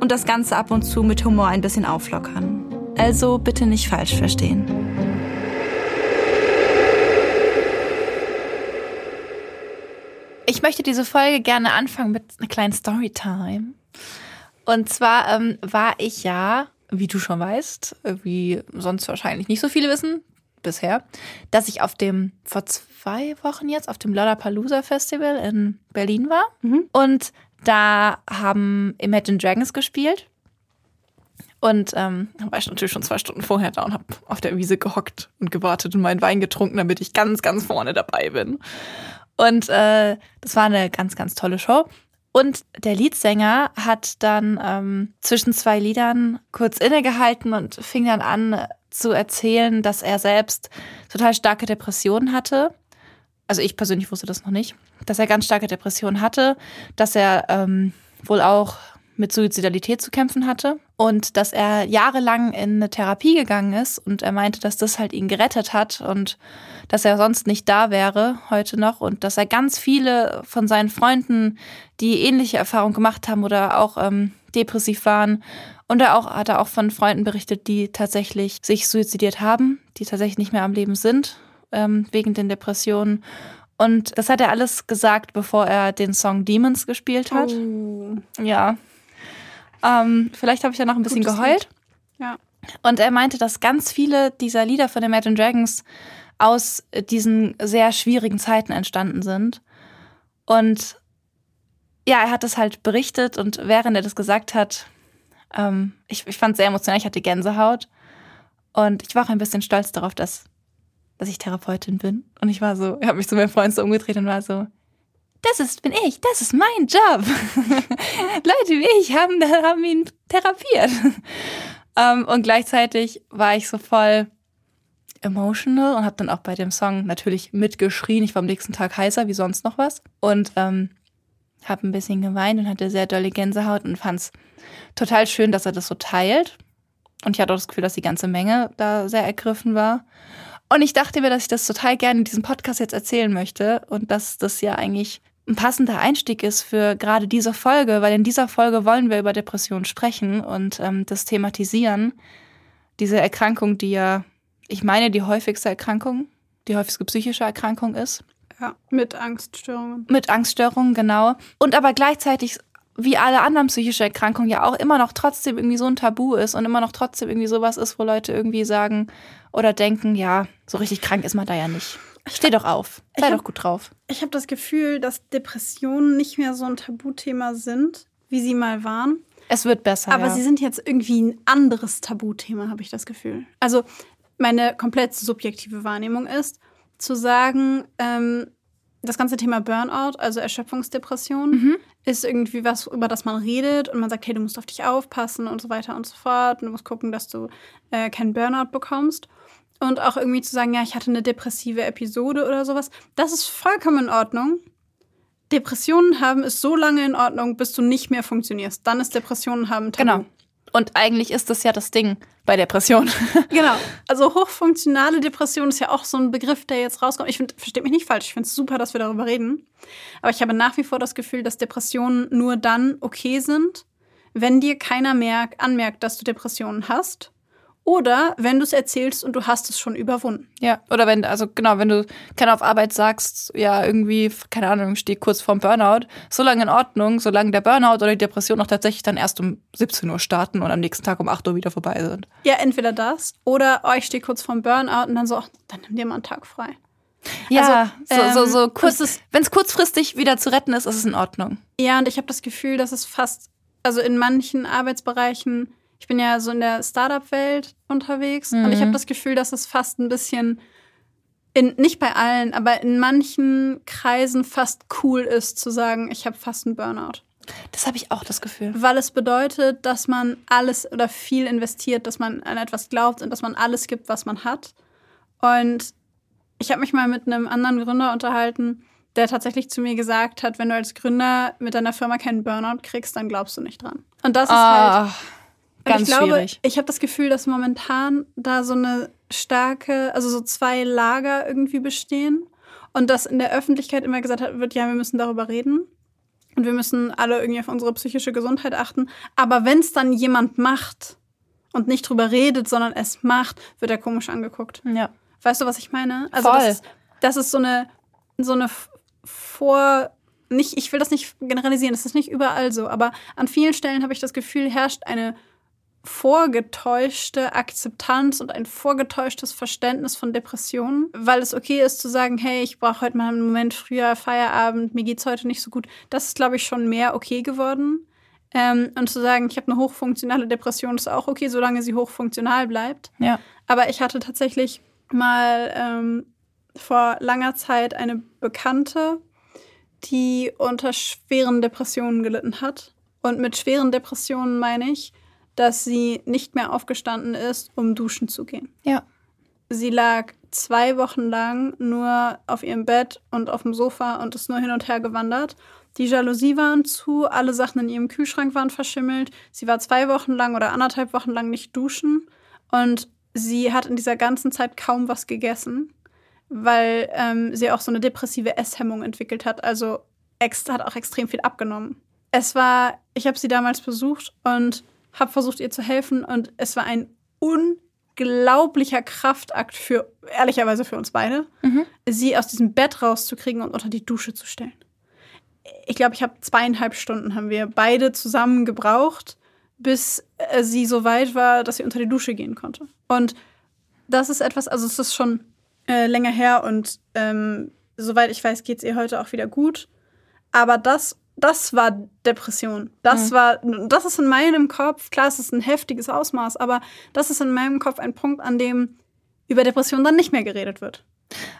und das Ganze ab und zu mit Humor ein bisschen auflockern. Also bitte nicht falsch verstehen. Ich möchte diese Folge gerne anfangen mit einer kleinen Storytime. Und zwar ähm, war ich ja, wie du schon weißt, wie sonst wahrscheinlich nicht so viele wissen bisher, dass ich auf dem vor zwei Wochen jetzt auf dem Lollapalooza Festival in Berlin war. Mhm. Und da haben Imagine Dragons gespielt. Und ähm, war ich natürlich schon zwei Stunden vorher da und habe auf der Wiese gehockt und gewartet und meinen Wein getrunken, damit ich ganz, ganz vorne dabei bin. Und äh, das war eine ganz, ganz tolle Show. Und der Leadsänger hat dann ähm, zwischen zwei Liedern kurz innegehalten und fing dann an zu erzählen, dass er selbst total starke Depressionen hatte also ich persönlich wusste das noch nicht, dass er ganz starke Depressionen hatte, dass er ähm, wohl auch mit Suizidalität zu kämpfen hatte und dass er jahrelang in eine Therapie gegangen ist und er meinte, dass das halt ihn gerettet hat und dass er sonst nicht da wäre heute noch und dass er ganz viele von seinen Freunden, die ähnliche Erfahrungen gemacht haben oder auch ähm, depressiv waren und er auch hat er auch von Freunden berichtet, die tatsächlich sich suizidiert haben, die tatsächlich nicht mehr am Leben sind ähm, wegen den Depressionen. Und das hat er alles gesagt, bevor er den Song Demons gespielt hat. Oh. Ja. Ähm, vielleicht habe ich ja noch ein bisschen Gutes geheult. Lied. Ja. Und er meinte, dass ganz viele dieser Lieder von den Imagine Dragons aus diesen sehr schwierigen Zeiten entstanden sind. Und ja, er hat das halt berichtet und während er das gesagt hat, ähm, ich, ich fand es sehr emotional, ich hatte Gänsehaut. Und ich war auch ein bisschen stolz darauf, dass dass ich Therapeutin bin. Und ich war so, ich habe mich zu meinem Freund so umgedreht und war so, das ist, bin ich, das ist mein Job. Leute wie ich haben, haben ihn therapiert. um, ähm, und gleichzeitig war ich so voll emotional und habe dann auch bei dem Song natürlich mitgeschrien. Ich war am nächsten Tag heißer wie sonst noch was. Und ähm, habe ein bisschen geweint und hatte sehr dolle Gänsehaut und fand es total schön, dass er das so teilt. Und ich hatte auch das Gefühl, dass die ganze Menge da sehr ergriffen war. Und ich dachte mir, dass ich das total gerne in diesem Podcast jetzt erzählen möchte und dass das ja eigentlich ein passender Einstieg ist für gerade diese Folge, weil in dieser Folge wollen wir über Depressionen sprechen und ähm, das thematisieren. Diese Erkrankung, die ja, ich meine, die häufigste Erkrankung, die häufigste psychische Erkrankung ist. Ja, mit Angststörungen. Mit Angststörungen, genau. Und aber gleichzeitig wie alle anderen psychische Erkrankungen ja auch immer noch trotzdem irgendwie so ein Tabu ist und immer noch trotzdem irgendwie sowas ist, wo Leute irgendwie sagen oder denken, ja, so richtig krank ist man da ja nicht. Steh doch auf, sei hab, doch gut drauf. Ich habe das Gefühl, dass Depressionen nicht mehr so ein Tabuthema sind, wie sie mal waren. Es wird besser. Aber ja. sie sind jetzt irgendwie ein anderes Tabuthema, habe ich das Gefühl. Also meine komplett subjektive Wahrnehmung ist, zu sagen, ähm, das ganze Thema Burnout, also Erschöpfungsdepression, mhm. ist irgendwie was, über das man redet und man sagt, hey, du musst auf dich aufpassen und so weiter und so fort. Und du musst gucken, dass du äh, keinen Burnout bekommst. Und auch irgendwie zu sagen, ja, ich hatte eine depressive Episode oder sowas. Das ist vollkommen in Ordnung. Depressionen haben ist so lange in Ordnung, bis du nicht mehr funktionierst. Dann ist Depressionen haben Tabu. Genau. Und eigentlich ist das ja das Ding bei Depression. genau. Also hochfunktionale Depression ist ja auch so ein Begriff, der jetzt rauskommt. Ich finde, versteht mich nicht falsch, ich finde es super, dass wir darüber reden. Aber ich habe nach wie vor das Gefühl, dass Depressionen nur dann okay sind, wenn dir keiner merkt, anmerkt, dass du Depressionen hast Oder wenn du es erzählst und du hast es schon überwunden. Ja, oder wenn, also genau, wenn du keine auf Arbeit sagst, ja, irgendwie, keine Ahnung, stehe kurz vorm Burnout, so lange in Ordnung, solange der Burnout oder die Depression auch tatsächlich dann erst um 17 Uhr starten und am nächsten Tag um 8 Uhr wieder vorbei sind. Ja, entweder das oder oh, ich stehe kurz vorm Burnout und dann so, ach, dann nimm dir mal einen Tag frei. Ja, Also, so, so, so ähm, kurz, wenn es kurzfristig wieder zu retten ist, ist es in Ordnung. Ja, und ich habe das Gefühl, dass es fast, also in manchen Arbeitsbereichen, ich bin ja so in der Startup-Welt unterwegs und ich habe das Gefühl, dass es fast ein bisschen, in, nicht bei allen, aber in manchen Kreisen fast cool ist zu sagen, ich habe fast einen Burnout. Das habe ich auch das Gefühl. Weil es bedeutet, dass man alles oder viel investiert, dass man an etwas glaubt und dass man alles gibt, was man hat. Und ich habe mich mal mit einem anderen Gründer unterhalten, der tatsächlich zu mir gesagt hat, wenn du als Gründer mit deiner Firma keinen Burnout kriegst, dann glaubst du nicht dran. Und das ist halt. Ah, und ganz ich glaube, schwierig. ich habe das Gefühl, dass momentan da so eine starke, also so zwei Lager irgendwie bestehen und dass in der Öffentlichkeit immer gesagt wird, ja, wir müssen darüber reden und wir müssen alle irgendwie auf unsere psychische Gesundheit achten. Aber wenn es dann jemand macht und nicht drüber redet, sondern es macht, wird er komisch angeguckt. Ja. Weißt du, was ich meine? Also Voll. Das, ist, das ist so eine, so eine Vor. Nicht, ich will das nicht generalisieren, das ist nicht überall so, aber an vielen Stellen habe ich das Gefühl, herrscht eine vorgetäuschte Akzeptanz und ein vorgetäuschtes Verständnis von Depressionen, weil es okay ist zu sagen, hey, ich brauche heute mal einen Moment früher Feierabend, mir geht's heute nicht so gut. Das ist, glaube ich, schon mehr okay geworden. Ähm, und zu sagen, ich habe eine hochfunktionale Depression, ist auch okay, solange sie hochfunktional bleibt. Ja. Aber ich hatte tatsächlich mal ähm, vor langer Zeit eine Bekannte, die unter schweren Depressionen gelitten hat. Und mit schweren Depressionen meine ich, dass sie nicht mehr aufgestanden ist, um duschen zu gehen. Ja. Sie lag zwei Wochen lang nur auf ihrem Bett und auf dem Sofa und ist nur hin und her gewandert. Die Jalousie waren zu, alle Sachen in ihrem Kühlschrank waren verschimmelt. Sie war zwei Wochen lang oder anderthalb Wochen lang nicht duschen und sie hat in dieser ganzen Zeit kaum was gegessen, weil ähm, sie auch so eine depressive Esshemmung entwickelt hat. Also hat auch extrem viel abgenommen. Es war, ich habe sie damals besucht und habe versucht, ihr zu helfen und es war ein unglaublicher Kraftakt für, ehrlicherweise für uns beide, sie aus diesem Bett rauszukriegen und unter die Dusche zu stellen. Ich glaube, ich habe zweieinhalb Stunden haben wir beide zusammen gebraucht, bis äh, sie so weit war, dass sie unter die Dusche gehen konnte. Und das ist etwas, also es ist schon äh, länger her und ähm, soweit ich weiß, geht es ihr heute auch wieder gut. Aber das, das war Depression. Das war, das ist in meinem Kopf, klar, es ist ein heftiges Ausmaß, aber das ist in meinem Kopf ein Punkt, an dem über Depression dann nicht mehr geredet wird.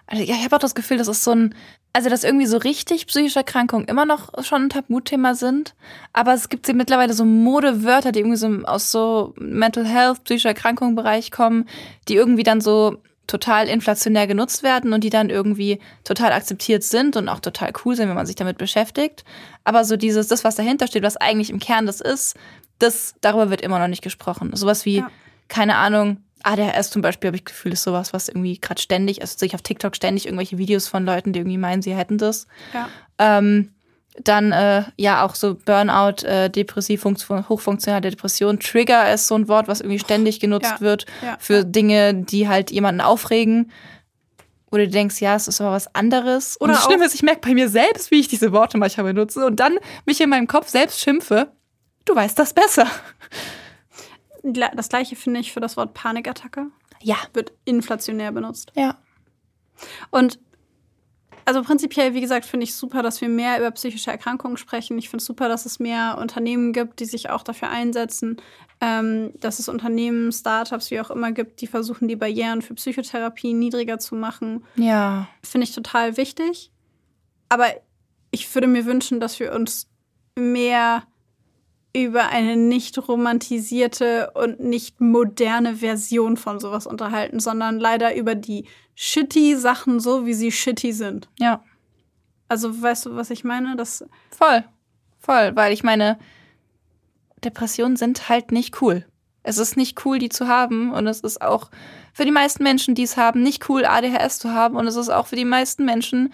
Also, ja, ich habe auch das Gefühl, das ist so ein, also dass irgendwie so richtig psychische Erkrankungen immer noch schon ein Tabuthema sind, aber es gibt sie mittlerweile so Modewörter, die irgendwie so aus so Mental Health, psychischer Erkrankungen Bereich kommen, die irgendwie dann so total inflationär genutzt werden und die dann irgendwie total akzeptiert sind und auch total cool sind, wenn man sich damit beschäftigt. Aber so dieses, das, was dahinter steht, was eigentlich im Kern das ist, das, darüber wird immer noch nicht gesprochen. Sowas wie, Ja. keine Ahnung, ADHS zum Beispiel, habe ich das Gefühl, ist sowas, was irgendwie gerade ständig, also sehe ich auf TikTok ständig irgendwelche Videos von Leuten, die irgendwie meinen, sie hätten das. Ja. Ähm, dann äh, ja auch so Burnout, äh, depressiv, funktio- hochfunktionale Depression. Trigger ist so ein Wort, was irgendwie ständig genutzt Ja, wird ja. für Dinge, die halt jemanden aufregen. Oder du denkst, ja, es ist aber was anderes. Und Oder das Schlimme ist, ich merke bei mir selbst, wie ich diese Worte manchmal benutze und dann mich in meinem Kopf selbst schimpfe. Du weißt das besser. Das gleiche finde ich für das Wort Panikattacke. Ja. Wird inflationär benutzt. Ja. Und also prinzipiell, wie gesagt, finde ich super, dass wir mehr über psychische Erkrankungen sprechen. Ich finde es super, dass es mehr Unternehmen gibt, die sich auch dafür einsetzen, ähm, dass es Unternehmen, Startups, wie auch immer gibt, die versuchen, die Barrieren für Psychotherapie niedriger zu machen. Ja. Finde ich total wichtig. Aber ich würde mir wünschen, dass wir uns mehr über eine nicht romantisierte und nicht moderne Version von sowas unterhalten, sondern leider über die shitty Sachen so, wie sie shitty sind. Ja. Also weißt du, was ich meine? Das Voll. Voll. Weil ich meine, Depressionen sind halt nicht cool. Es ist nicht cool, die zu haben. Und es ist auch für die meisten Menschen, die es haben, nicht cool, ADHS zu haben. Und es ist auch für die meisten Menschen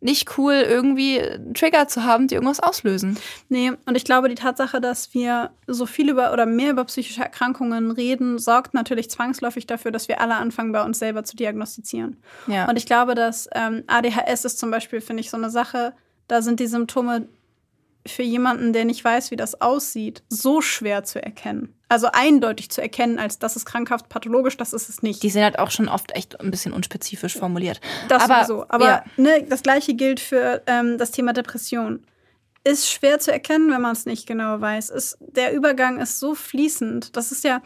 nicht cool, irgendwie Trigger zu haben, die irgendwas auslösen. Nee, und ich glaube, die Tatsache, dass wir so viel über oder mehr über psychische Erkrankungen reden, sorgt natürlich zwangsläufig dafür, dass wir alle anfangen, bei uns selber zu diagnostizieren. Ja. Und ich glaube, dass ähm, ADHS ist zum Beispiel, finde ich, so eine Sache, da sind die Symptome für jemanden, der nicht weiß, wie das aussieht, so schwer zu erkennen. Also eindeutig zu erkennen, als das ist krankhaft pathologisch, das ist es nicht. Die sind halt auch schon oft echt ein bisschen unspezifisch formuliert. Das aber, sowieso. Aber ja. ne, das gleiche gilt für ähm, das Thema Depression. Ist schwer zu erkennen, wenn man es nicht genau weiß. Ist, der Übergang ist so fließend. Das ist ja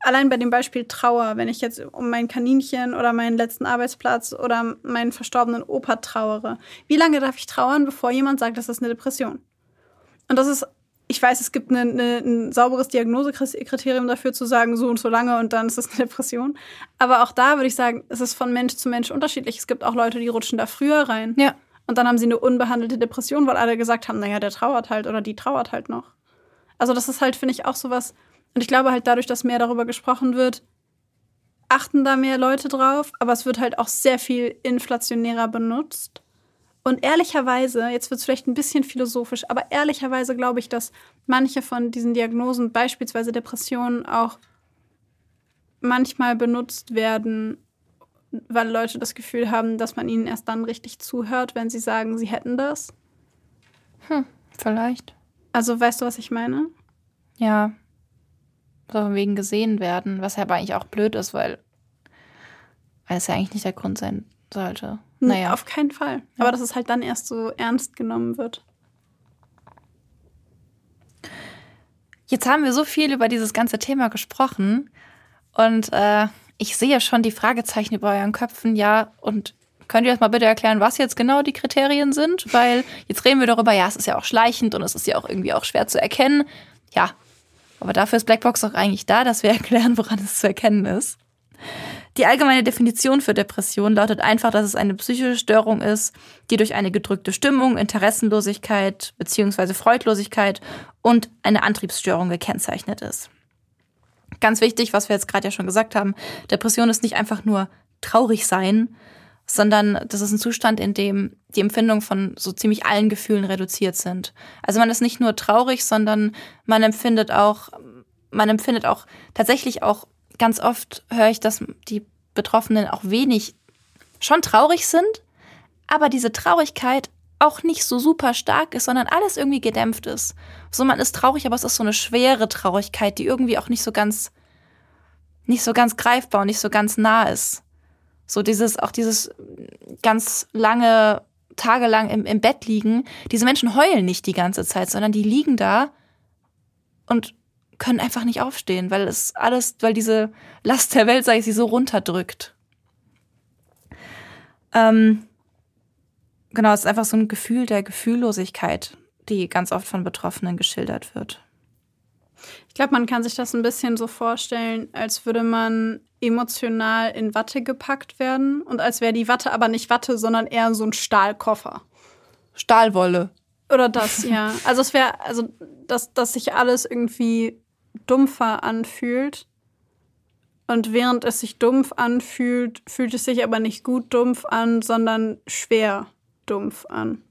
allein bei dem Beispiel Trauer, wenn ich jetzt um mein Kaninchen oder meinen letzten Arbeitsplatz oder meinen verstorbenen Opa trauere. Wie lange darf ich trauern, bevor jemand sagt, das ist eine Depression? Und das ist, ich weiß, es gibt eine, eine, ein sauberes Diagnosekriterium dafür zu sagen, so und so lange und dann ist es eine Depression. Aber auch da würde ich sagen, es ist von Mensch zu Mensch unterschiedlich. Es gibt auch Leute, die rutschen da früher rein. Ja. Und dann haben sie eine unbehandelte Depression, weil alle gesagt haben, naja, der trauert halt oder die trauert halt noch. Also das ist halt, finde ich, auch sowas. Und ich glaube halt dadurch, dass mehr darüber gesprochen wird, achten da mehr Leute drauf, aber es wird halt auch sehr viel inflationärer benutzt. Und ehrlicherweise, jetzt wird es vielleicht ein bisschen philosophisch, aber ehrlicherweise glaube ich, dass manche von diesen Diagnosen, beispielsweise Depressionen, auch manchmal benutzt werden, weil Leute das Gefühl haben, dass man ihnen erst dann richtig zuhört, wenn sie sagen, sie hätten das. Hm, vielleicht. Also weißt du, was ich meine? Ja. So wegen gesehen werden, was ja aber eigentlich auch blöd ist, weil, weil es ja eigentlich nicht der Grund sein sollte. Naja. Auf keinen Fall. Aber dass es halt dann erst so ernst genommen wird. Jetzt haben wir so viel über dieses ganze Thema gesprochen und äh, ich sehe schon die Fragezeichen über euren Köpfen. Ja, und könnt ihr das mal bitte erklären, was jetzt genau die Kriterien sind? Weil jetzt reden wir darüber, ja, es ist ja auch schleichend und es ist ja auch irgendwie auch schwer zu erkennen. Ja, aber dafür ist Blackbox auch eigentlich da, dass wir erklären, woran es zu erkennen ist. Die allgemeine Definition für Depression lautet einfach, dass es eine psychische Störung ist, die durch eine gedrückte Stimmung, Interessenlosigkeit bzw. Freudlosigkeit und eine Antriebsstörung gekennzeichnet ist. Ganz wichtig, was wir jetzt gerade ja schon gesagt haben, Depression ist nicht einfach nur traurig sein, sondern das ist ein Zustand, in dem die Empfindungen von so ziemlich allen Gefühlen reduziert sind. Also man ist nicht nur traurig, sondern man empfindet auch, man empfindet auch tatsächlich auch ganz oft höre ich, dass die Betroffenen auch wenig schon traurig sind, aber diese Traurigkeit auch nicht so super stark ist, sondern alles irgendwie gedämpft ist. So man ist traurig, aber es ist so eine schwere Traurigkeit, die irgendwie auch nicht so ganz nicht so ganz greifbar und nicht so ganz nah ist. So dieses auch dieses ganz lange tagelang im, im Bett liegen. Diese Menschen heulen nicht die ganze Zeit, sondern die liegen da und können einfach nicht aufstehen, weil es alles, weil diese Last der Welt, sage ich, sie so runterdrückt. Ähm, genau, es ist einfach so ein Gefühl der Gefühllosigkeit, die ganz oft von Betroffenen geschildert wird. Ich glaube, man kann sich das ein bisschen so vorstellen, als würde man emotional in Watte gepackt werden und als wäre die Watte aber nicht Watte, sondern eher so ein Stahlkoffer. Stahlwolle. Oder das, ja. Also es wäre, also dass, dass sich alles irgendwie dumpfer anfühlt. Und während es sich dumpf anfühlt, fühlt es sich aber nicht gut dumpf an, sondern schwer dumpf an.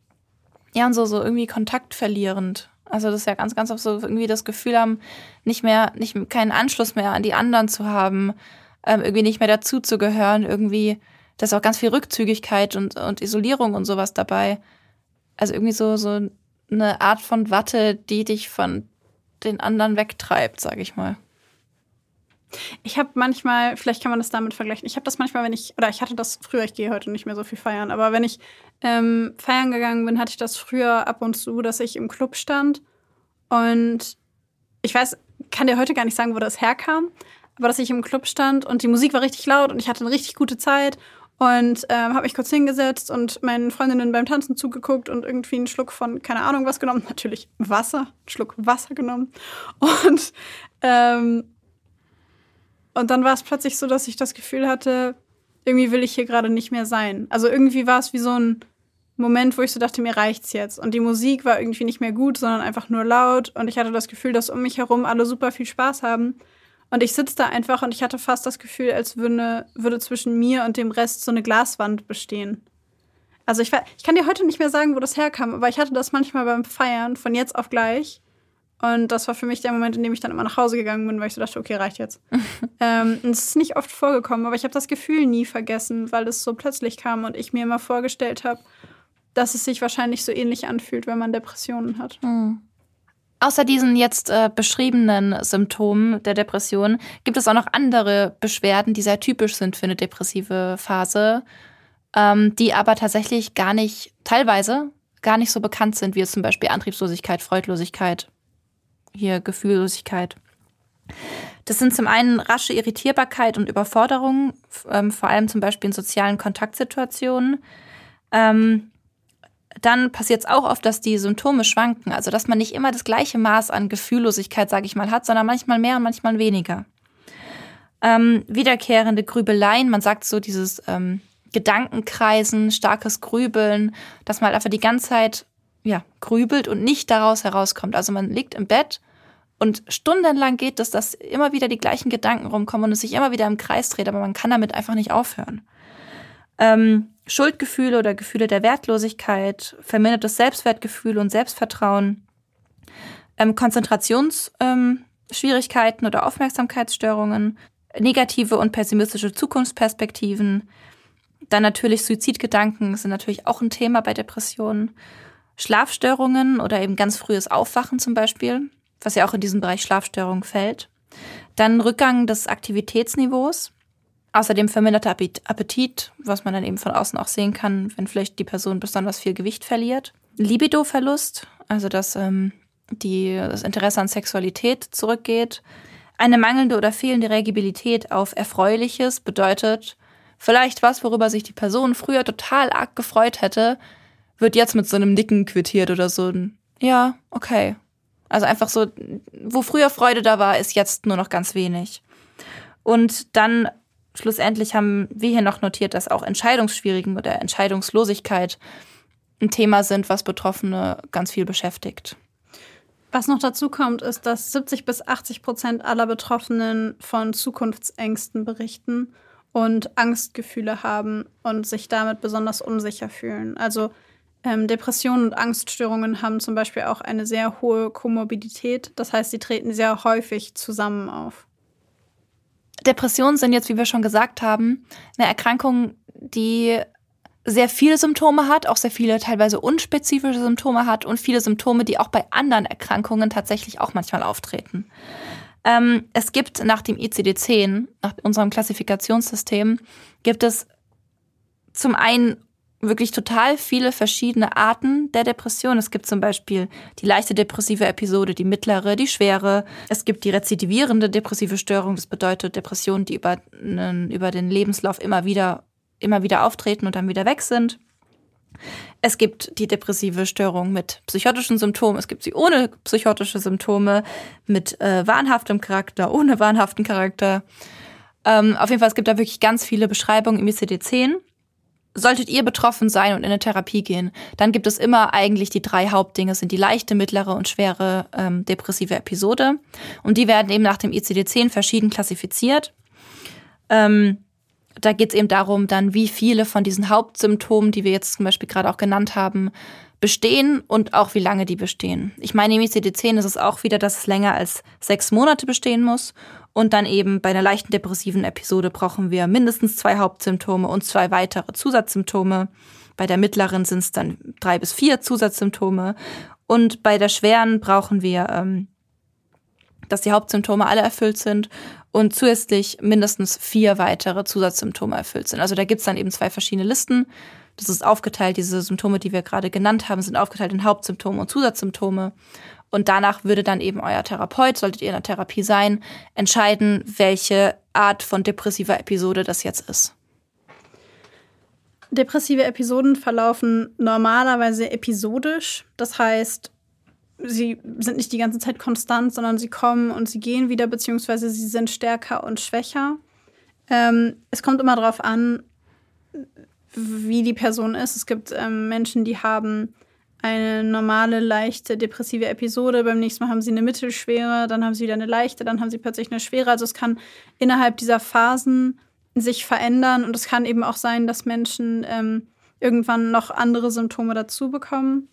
Ja, und so, so irgendwie kontaktverlierend. Also das ist ja ganz, ganz oft so irgendwie das Gefühl haben, nicht mehr, nicht keinen Anschluss mehr an die anderen zu haben, ähm, irgendwie nicht mehr dazuzugehören, irgendwie, da ist auch ganz viel Rückzügigkeit und, und Isolierung und sowas dabei. Also irgendwie so, so eine Art von Watte, die dich von den anderen wegtreibt, sage ich mal. Ich habe manchmal, vielleicht kann man das damit vergleichen, ich habe das manchmal, wenn ich, oder ich hatte das früher, ich gehe heute nicht mehr so viel feiern, aber wenn ich ähm, feiern gegangen bin, hatte ich das früher ab und zu, dass ich im Club stand und ich weiß, kann dir heute gar nicht sagen, wo das herkam, aber dass ich im Club stand und die Musik war richtig laut und ich hatte eine richtig gute Zeit und ähm, habe mich kurz hingesetzt und meinen Freundinnen beim Tanzen zugeguckt und irgendwie einen Schluck von keine Ahnung was genommen. Natürlich Wasser, einen Schluck Wasser genommen. Und, ähm, und dann war es plötzlich so, dass ich das Gefühl hatte, irgendwie will ich hier gerade nicht mehr sein. Also irgendwie war es wie so ein Moment, wo ich so dachte, mir reicht's jetzt. Und die Musik war irgendwie nicht mehr gut, sondern einfach nur laut. Und ich hatte das Gefühl, dass um mich herum alle super viel Spaß haben. Und ich sitze da einfach und ich hatte fast das Gefühl, als würde, würde zwischen mir und dem Rest so eine Glaswand bestehen. Also ich, ich kann dir heute nicht mehr sagen, wo das herkam, aber ich hatte das manchmal beim Feiern von jetzt auf gleich. Und das war für mich der Moment, in dem ich dann immer nach Hause gegangen bin, weil ich so dachte, okay, reicht jetzt. ähm, und es ist nicht oft vorgekommen, aber ich habe das Gefühl nie vergessen, weil es so plötzlich kam und ich mir immer vorgestellt habe, dass es sich wahrscheinlich so ähnlich anfühlt, wenn man Depressionen hat. Mhm. Außer diesen jetzt äh, beschriebenen Symptomen der Depression gibt es auch noch andere Beschwerden, die sehr typisch sind für eine depressive Phase, ähm, die aber tatsächlich gar nicht, teilweise gar nicht so bekannt sind, wie es zum Beispiel Antriebslosigkeit, Freudlosigkeit, hier Gefühllosigkeit. Das sind zum einen rasche Irritierbarkeit und Überforderung, ähm, vor allem zum Beispiel in sozialen Kontaktsituationen. Ähm, dann passiert es auch oft, dass die Symptome schwanken, also dass man nicht immer das gleiche Maß an Gefühllosigkeit, sage ich mal, hat, sondern manchmal mehr und manchmal weniger. Ähm, wiederkehrende Grübeleien, man sagt so dieses ähm, Gedankenkreisen, starkes Grübeln, dass man halt einfach die ganze Zeit ja, grübelt und nicht daraus herauskommt. Also man liegt im Bett und stundenlang geht es, dass immer wieder die gleichen Gedanken rumkommen und es sich immer wieder im Kreis dreht, aber man kann damit einfach nicht aufhören. Ähm, Schuldgefühle oder Gefühle der Wertlosigkeit, vermindertes Selbstwertgefühl und Selbstvertrauen, ähm, Konzentrationsschwierigkeiten ähm, oder Aufmerksamkeitsstörungen, negative und pessimistische Zukunftsperspektiven, dann natürlich Suizidgedanken sind natürlich auch ein Thema bei Depressionen, Schlafstörungen oder eben ganz frühes Aufwachen zum Beispiel, was ja auch in diesen Bereich Schlafstörungen fällt. Dann Rückgang des Aktivitätsniveaus, Außerdem verminderter Appetit, was man dann eben von außen auch sehen kann, wenn vielleicht die Person besonders viel Gewicht verliert. Libidoverlust, also dass ähm, die, das Interesse an Sexualität zurückgeht. Eine mangelnde oder fehlende Reagibilität auf Erfreuliches bedeutet, vielleicht was, worüber sich die Person früher total arg gefreut hätte, wird jetzt mit so einem Nicken quittiert oder so. Ja, okay. Also einfach so, wo früher Freude da war, ist jetzt nur noch ganz wenig. Und dann schlussendlich haben wir hier noch notiert, dass auch Entscheidungsschwierigen oder Entscheidungslosigkeit ein Thema sind, was Betroffene ganz viel beschäftigt. Was noch dazu kommt, ist, dass 70 bis 80 Prozent aller Betroffenen von Zukunftsängsten berichten und Angstgefühle haben und sich damit besonders unsicher fühlen. Also ähm, Depressionen und Angststörungen haben zum Beispiel auch eine sehr hohe Komorbidität. Das heißt, sie treten sehr häufig zusammen auf. Depressionen sind jetzt, wie wir schon gesagt haben, eine Erkrankung, die sehr viele Symptome hat, auch sehr viele teilweise unspezifische Symptome hat und viele Symptome, die auch bei anderen Erkrankungen tatsächlich auch manchmal auftreten. Ähm, es gibt nach dem ICD-10, nach unserem Klassifikationssystem, gibt es zum einen wirklich total viele verschiedene Arten der Depression. Es gibt zum Beispiel die leichte depressive Episode, die mittlere, die schwere. Es gibt die rezidivierende depressive Störung. Das bedeutet Depressionen, die über, über den Lebenslauf immer wieder, immer wieder auftreten und dann wieder weg sind. Es gibt die depressive Störung mit psychotischen Symptomen. Es gibt sie ohne psychotische Symptome, mit äh, wahnhaftem Charakter, ohne wahnhaften Charakter. Ähm, auf jeden Fall, es gibt da wirklich ganz viele Beschreibungen im ICD-10. Solltet ihr betroffen sein und in eine Therapie gehen, dann gibt es immer eigentlich die drei Hauptdinge, sind die leichte, mittlere und schwere ähm, depressive Episode. Und die werden eben nach dem ICD-10 verschieden klassifiziert. Ähm, da geht es eben darum, dann, wie viele von diesen Hauptsymptomen, die wir jetzt zum Beispiel gerade auch genannt haben, bestehen und auch wie lange die bestehen. Ich meine, im ICD-10 ist es auch wieder, dass es länger als sechs Monate bestehen muss. Und dann eben bei einer leichten depressiven Episode brauchen wir mindestens zwei Hauptsymptome und zwei weitere Zusatzsymptome. Bei der mittleren sind es dann drei bis vier Zusatzsymptome. Und bei der schweren brauchen wir, ähm, dass die Hauptsymptome alle erfüllt sind und zusätzlich mindestens vier weitere Zusatzsymptome erfüllt sind. Also da gibt's dann eben zwei verschiedene Listen. Das ist aufgeteilt, diese Symptome, die wir gerade genannt haben, sind aufgeteilt in Hauptsymptome und Zusatzsymptome. Und danach würde dann eben euer Therapeut, solltet ihr in der Therapie sein, entscheiden, welche Art von depressiver Episode das jetzt ist. Depressive Episoden verlaufen normalerweise episodisch. Das heißt, sie sind nicht die ganze Zeit konstant, sondern sie kommen und sie gehen wieder, beziehungsweise sie sind stärker und schwächer. Ähm, es kommt immer darauf an, wie die Person ist. Es gibt ähm, Menschen, die haben eine normale, leichte, depressive Episode. Beim nächsten Mal haben sie eine mittelschwere, dann haben sie wieder eine leichte, dann haben sie plötzlich eine schwere. Also es kann innerhalb dieser Phasen sich verändern und es kann eben auch sein, dass Menschen ähm, irgendwann noch andere Symptome dazu bekommen.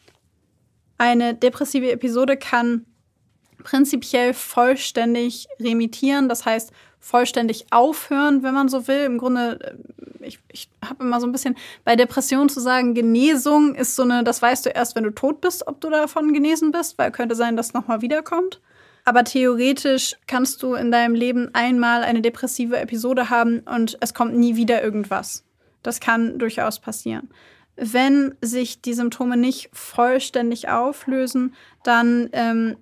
Eine depressive Episode kann prinzipiell vollständig remittieren, das heißt vollständig aufhören, wenn man so will. Im Grunde, äh, ich, ich habe immer so ein bisschen bei Depressionen zu sagen, Genesung ist so eine, das weißt du erst, wenn du tot bist, ob du davon genesen bist, weil könnte sein, dass nochmal wiederkommt. Aber theoretisch kannst du in deinem Leben einmal eine depressive Episode haben und es kommt nie wieder irgendwas. Das kann durchaus passieren. Wenn sich die Symptome nicht vollständig auflösen, dann ähm,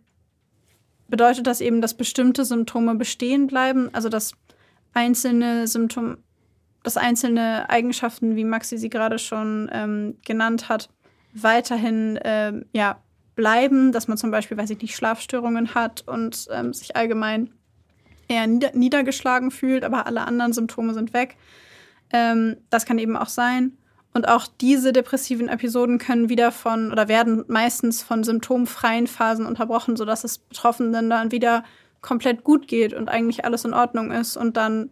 bedeutet das eben, dass bestimmte Symptome bestehen bleiben, also dass einzelne Symptome, dass einzelne Eigenschaften, wie Maxi sie gerade schon ähm, genannt hat, weiterhin ähm, ja, bleiben, dass man zum Beispiel, weiß ich nicht, Schlafstörungen hat und ähm, sich allgemein eher nieder niedergeschlagen fühlt, aber alle anderen Symptome sind weg. Ähm, das kann eben auch sein. Und auch diese depressiven Episoden können wieder von oder werden meistens von symptomfreien Phasen unterbrochen, sodass es Betroffenen dann wieder komplett gut geht und eigentlich alles in Ordnung ist und dann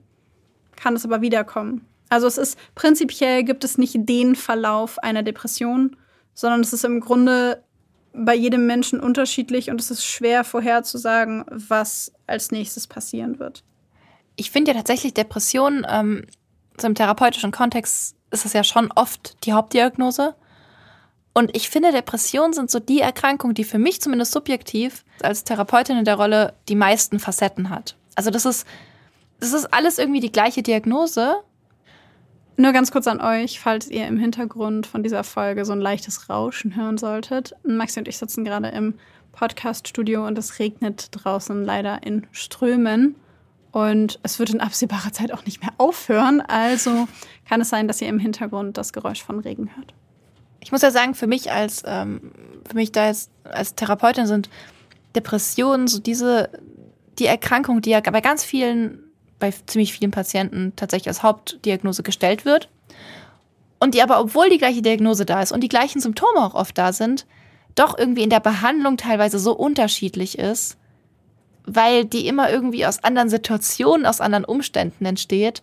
kann es aber wiederkommen. Also es ist prinzipiell gibt es nicht den Verlauf einer Depression, sondern es ist im Grunde bei jedem Menschen unterschiedlich und es ist schwer vorherzusagen, was als nächstes passieren wird. Ich finde ja tatsächlich Depressionen ähm, so im therapeutischen Kontext ist es ja schon oft die Hauptdiagnose. Und ich finde, Depressionen sind so die Erkrankung, die für mich zumindest subjektiv als Therapeutin in der Rolle die meisten Facetten hat. Also das ist, das ist alles irgendwie die gleiche Diagnose. Nur ganz kurz an euch, falls ihr im Hintergrund von dieser Folge so ein leichtes Rauschen hören solltet. Maxi und ich sitzen gerade im Podcast-Studio und es regnet draußen leider in Strömen. Und es wird in absehbarer Zeit auch nicht mehr aufhören. Also kann es sein, dass ihr im Hintergrund das Geräusch von Regen hört. Ich muss ja sagen, für mich als, ähm, für mich da jetzt als Therapeutin sind Depressionen so diese, die Erkrankung, die ja bei ganz vielen, bei ziemlich vielen Patienten tatsächlich als Hauptdiagnose gestellt wird. Und die aber, obwohl die gleiche Diagnose da ist und die gleichen Symptome auch oft da sind, doch irgendwie in der Behandlung teilweise so unterschiedlich ist, weil die immer irgendwie aus anderen Situationen, aus anderen Umständen entsteht.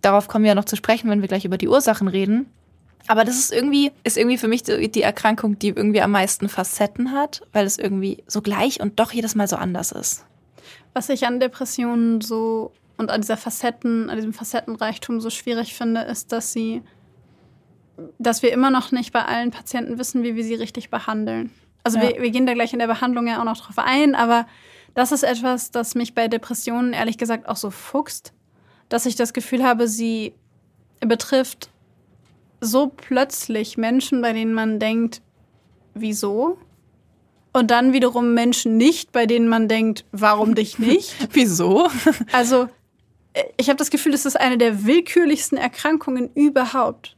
Darauf kommen wir ja noch zu sprechen, wenn wir gleich über die Ursachen reden. Aber das ist irgendwie, ist irgendwie für mich die Erkrankung, die irgendwie am meisten Facetten hat, weil es irgendwie so gleich und doch jedes Mal so anders ist. Was ich an Depressionen so und an dieser Facetten, an diesem Facettenreichtum so schwierig finde, ist, dass sie, dass wir immer noch nicht bei allen Patienten wissen, wie wir sie richtig behandeln. Also ja. wir, wir gehen da gleich in der Behandlung ja auch noch drauf ein, aber das ist etwas, das mich bei Depressionen ehrlich gesagt auch so fuchst, dass ich das Gefühl habe, sie betrifft so plötzlich Menschen, bei denen man denkt, wieso? Und dann wiederum Menschen nicht, bei denen man denkt, warum dich nicht? wieso? also, ich habe das Gefühl, das ist eine der willkürlichsten Erkrankungen überhaupt.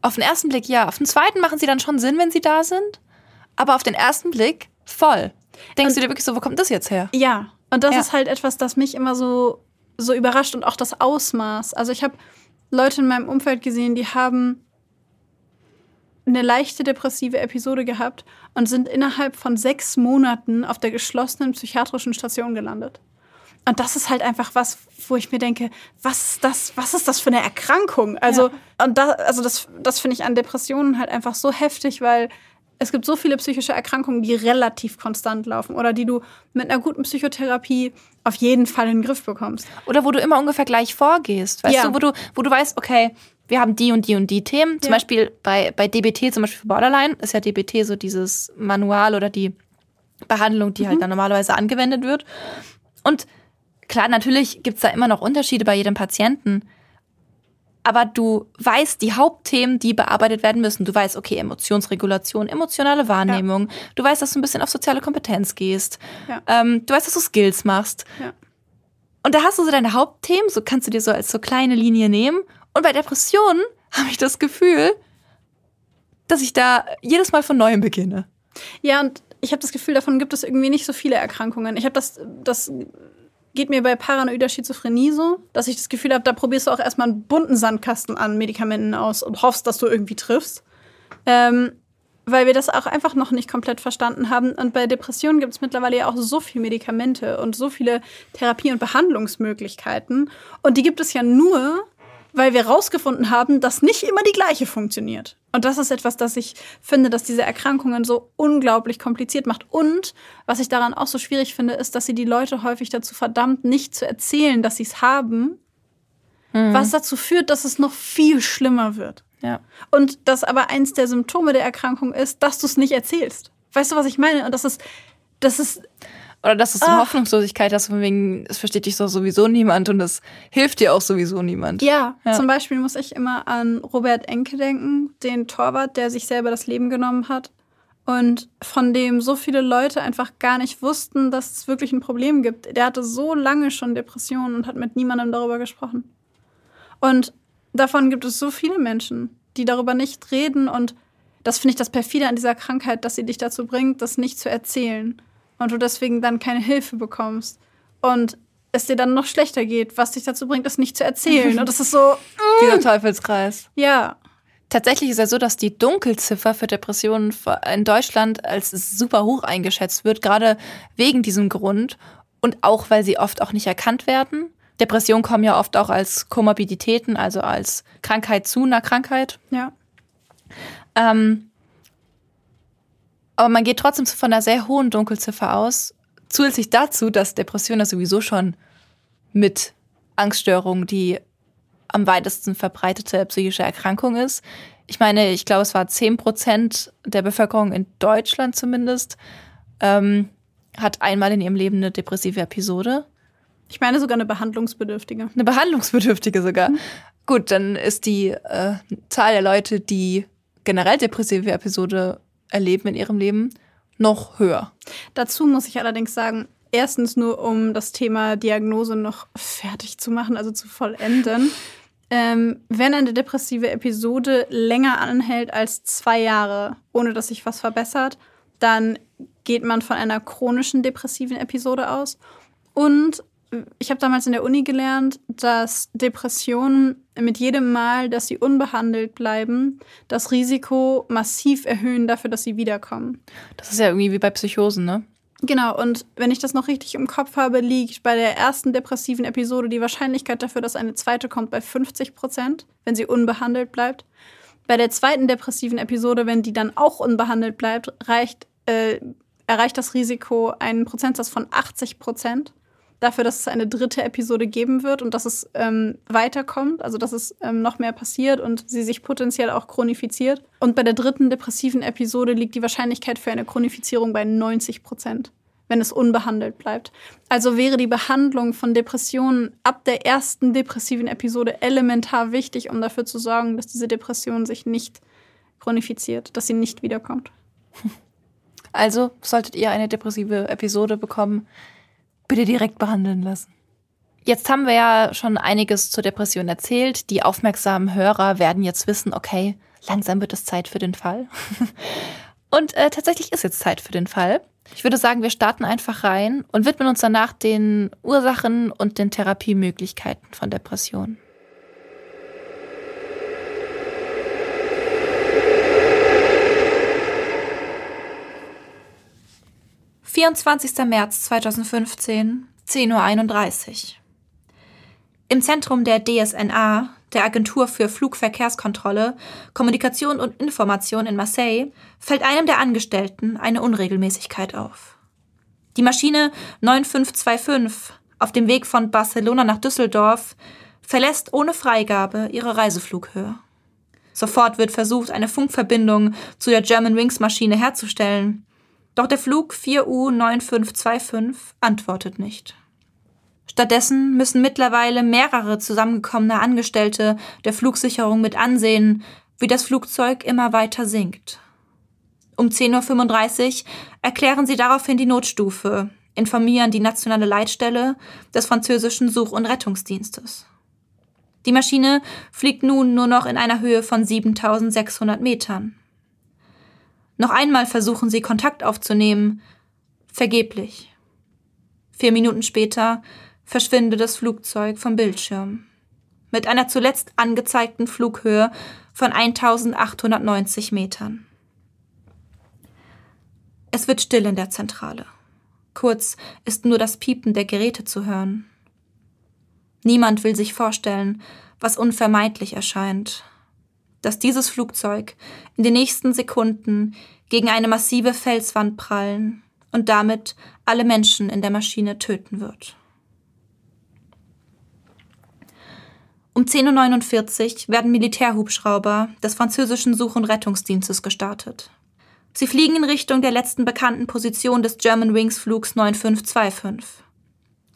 Auf den ersten Blick ja. Auf den zweiten machen sie dann schon Sinn, wenn sie da sind. Aber auf den ersten Blick voll. Denkst und, du dir wirklich so, wo kommt das jetzt her? Ja, und das ja. ist halt etwas, das mich immer so, so überrascht und auch das Ausmaß. Also ich habe Leute in meinem Umfeld gesehen, die haben eine leichte depressive Episode gehabt und sind innerhalb von sechs Monaten auf der geschlossenen psychiatrischen Station gelandet. Und das ist halt einfach was, wo ich mir denke, was ist das, was ist das für eine Erkrankung? Also, ja. und da, also das, das finde ich an Depressionen halt einfach so heftig, weil es gibt so viele psychische Erkrankungen, die relativ konstant laufen oder die du mit einer guten Psychotherapie auf jeden Fall in den Griff bekommst. Oder wo du immer ungefähr gleich vorgehst, weißt ja. du, wo du, wo du weißt, okay, wir haben die und die und die Themen. Zum ja. Beispiel bei, bei DBT, zum Beispiel für Borderline, ist ja DBT so dieses Manual oder die Behandlung, die halt mhm. halt dann normalerweise angewendet wird. Und klar, natürlich gibt es da immer noch Unterschiede bei jedem Patienten aber du weißt die Hauptthemen, die bearbeitet werden müssen. Du weißt, okay, Emotionsregulation, emotionale Wahrnehmung. Ja. Du weißt, dass du ein bisschen auf soziale Kompetenz gehst. Ja. Ähm, du weißt, dass du Skills machst. Ja. Und da hast du so deine Hauptthemen, so kannst du dir so als so kleine Linie nehmen. Und bei Depressionen habe ich das Gefühl, dass ich da jedes Mal von neuem beginne. Ja, und ich habe das Gefühl, davon gibt es irgendwie nicht so viele Erkrankungen. Ich habe das, das geht mir bei paranoider Schizophrenie so, dass ich das Gefühl habe, da probierst du auch erstmal einen bunten Sandkasten an Medikamenten aus und hoffst, dass du irgendwie triffst. Ähm, weil wir das auch einfach noch nicht komplett verstanden haben. Und bei Depressionen gibt es mittlerweile ja auch so viele Medikamente und so viele Therapie- und Behandlungsmöglichkeiten. Und die gibt es ja nur, weil wir rausgefunden haben, dass nicht immer die gleiche funktioniert. Und das ist etwas, das ich finde, dass diese Erkrankungen so unglaublich kompliziert macht. Und was ich daran auch so schwierig finde, ist, dass sie die Leute häufig dazu verdammt, nicht zu erzählen, dass sie es haben, mhm. was dazu führt, dass es noch viel schlimmer wird. Ja. Und dass aber eins der Symptome der Erkrankung ist, dass du es nicht erzählst. Weißt du, was ich meine? Und das ist, das ist oder dass es so ah. Hoffnungslosigkeit hast, von wegen, es versteht dich so sowieso niemand und es hilft dir auch sowieso niemand. Ja, ja, zum Beispiel muss ich immer an Robert Enke denken, den Torwart, der sich selber das Leben genommen hat. Und von dem so viele Leute einfach gar nicht wussten, dass es wirklich ein Problem gibt. Der hatte so lange schon Depressionen und hat mit niemandem darüber gesprochen. Und davon gibt es so viele Menschen, die darüber nicht reden. Und das finde ich das perfide an dieser Krankheit, dass sie dich dazu bringt, das nicht zu erzählen und du deswegen dann keine Hilfe bekommst und es dir dann noch schlechter geht, was dich dazu bringt, das nicht zu erzählen. Und das ist so. Mm. Dieser Teufelskreis. Ja. Tatsächlich ist es so, dass die Dunkelziffer für Depressionen in Deutschland als super hoch eingeschätzt wird, gerade wegen diesem Grund und auch, weil sie oft auch nicht erkannt werden. Depressionen kommen ja oft auch als Komorbiditäten, also als Krankheit zu einer Krankheit. Ja. Ähm, aber man geht trotzdem von einer sehr hohen Dunkelziffer aus. Zusätzlich dazu, dass Depression ja sowieso schon mit Angststörungen die am weitesten verbreitete psychische Erkrankung ist. Ich meine, ich glaube, es war 10 Prozent der Bevölkerung in Deutschland zumindest, ähm, hat einmal in ihrem Leben eine depressive Episode. Ich meine sogar eine behandlungsbedürftige. Eine behandlungsbedürftige sogar. Mhm. Gut, dann ist die äh, Zahl der Leute, die generell depressive Episode erleben in ihrem Leben, noch höher. Dazu muss ich allerdings sagen, erstens nur um das Thema Diagnose noch fertig zu machen, also zu vollenden. Ähm, wenn eine depressive Episode länger anhält als zwei Jahre, ohne dass sich was verbessert, dann geht man von einer chronischen depressiven Episode aus. Und ich habe damals in der Uni gelernt, dass Depressionen mit jedem Mal, dass sie unbehandelt bleiben, das Risiko massiv erhöhen dafür, dass sie wiederkommen. Das ist ja irgendwie wie bei Psychosen, ne? Genau, und wenn ich das noch richtig im Kopf habe, liegt bei der ersten depressiven Episode die Wahrscheinlichkeit dafür, dass eine zweite kommt, bei 50 Prozent, wenn sie unbehandelt bleibt. Bei der zweiten depressiven Episode, wenn die dann auch unbehandelt bleibt, reicht, äh, erreicht das Risiko einen Prozentsatz von 80 Prozent dafür, dass es eine dritte Episode geben wird und dass es ähm, weiterkommt, also dass es ähm, noch mehr passiert und sie sich potenziell auch chronifiziert. Und bei der dritten depressiven Episode liegt die Wahrscheinlichkeit für eine Chronifizierung bei 90 Prozent, wenn es unbehandelt bleibt. Also wäre die Behandlung von Depressionen ab der ersten depressiven Episode elementar wichtig, um dafür zu sorgen, dass diese Depression sich nicht chronifiziert, dass sie nicht wiederkommt. Also solltet ihr eine depressive Episode bekommen, bitte direkt behandeln lassen. Jetzt haben wir ja schon einiges zur Depression erzählt. Die aufmerksamen Hörer werden jetzt wissen, okay, langsam wird es Zeit für den Fall. Und äh, tatsächlich ist jetzt Zeit für den Fall. Ich würde sagen, wir starten einfach rein und widmen uns danach den Ursachen und den Therapiemöglichkeiten von Depressionen. 24. März 2015, 10.31 Uhr. Im Zentrum der DSNA, der Agentur für Flugverkehrskontrolle, Kommunikation und Information in Marseille, fällt einem der Angestellten eine Unregelmäßigkeit auf. Die Maschine 9525 auf dem Weg von Barcelona nach Düsseldorf verlässt ohne Freigabe ihre Reiseflughöhe. Sofort wird versucht, eine Funkverbindung zu der German Wings Maschine herzustellen, doch der Flug 4U9525 antwortet nicht. Stattdessen müssen mittlerweile mehrere zusammengekommene Angestellte der Flugsicherung mit ansehen, wie das Flugzeug immer weiter sinkt. Um 10.35 Uhr erklären sie daraufhin die Notstufe, informieren die nationale Leitstelle des französischen Such- und Rettungsdienstes. Die Maschine fliegt nun nur noch in einer Höhe von 7600 Metern. Noch einmal versuchen sie Kontakt aufzunehmen. Vergeblich. Vier Minuten später verschwindet das Flugzeug vom Bildschirm. Mit einer zuletzt angezeigten Flughöhe von 1890 Metern. Es wird still in der Zentrale. Kurz ist nur das Piepen der Geräte zu hören. Niemand will sich vorstellen, was unvermeidlich erscheint. Dass dieses Flugzeug in den nächsten Sekunden gegen eine massive Felswand prallen und damit alle Menschen in der Maschine töten wird. Um 10.49 Uhr werden Militärhubschrauber des französischen Such- und Rettungsdienstes gestartet. Sie fliegen in Richtung der letzten bekannten Position des German Wings Flugs 9525.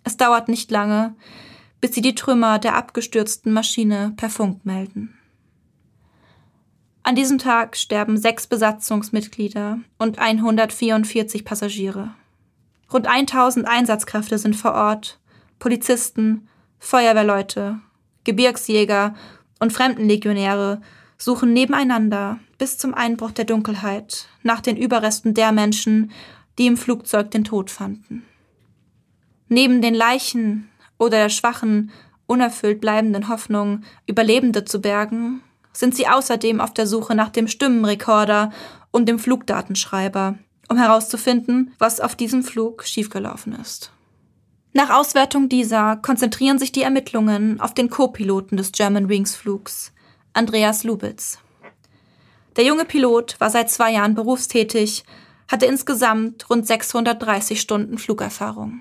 Es dauert nicht lange, bis sie die Trümmer der abgestürzten Maschine per Funk melden. An diesem Tag sterben sechs Besatzungsmitglieder und 144 Passagiere. Rund 1000 Einsatzkräfte sind vor Ort, Polizisten, Feuerwehrleute, Gebirgsjäger und Fremdenlegionäre suchen nebeneinander bis zum Einbruch der Dunkelheit nach den Überresten der Menschen, die im Flugzeug den Tod fanden. Neben den Leichen oder der schwachen, unerfüllt bleibenden Hoffnung, Überlebende zu bergen, sind sie außerdem auf der Suche nach dem Stimmenrekorder und dem Flugdatenschreiber, um herauszufinden, was auf diesem Flug schiefgelaufen ist. Nach Auswertung dieser konzentrieren sich die Ermittlungen auf den Co-Piloten des German Wings Flugs, Andreas Lubitz. Der junge Pilot war seit zwei Jahren berufstätig, hatte insgesamt rund 630 Stunden Flugerfahrung.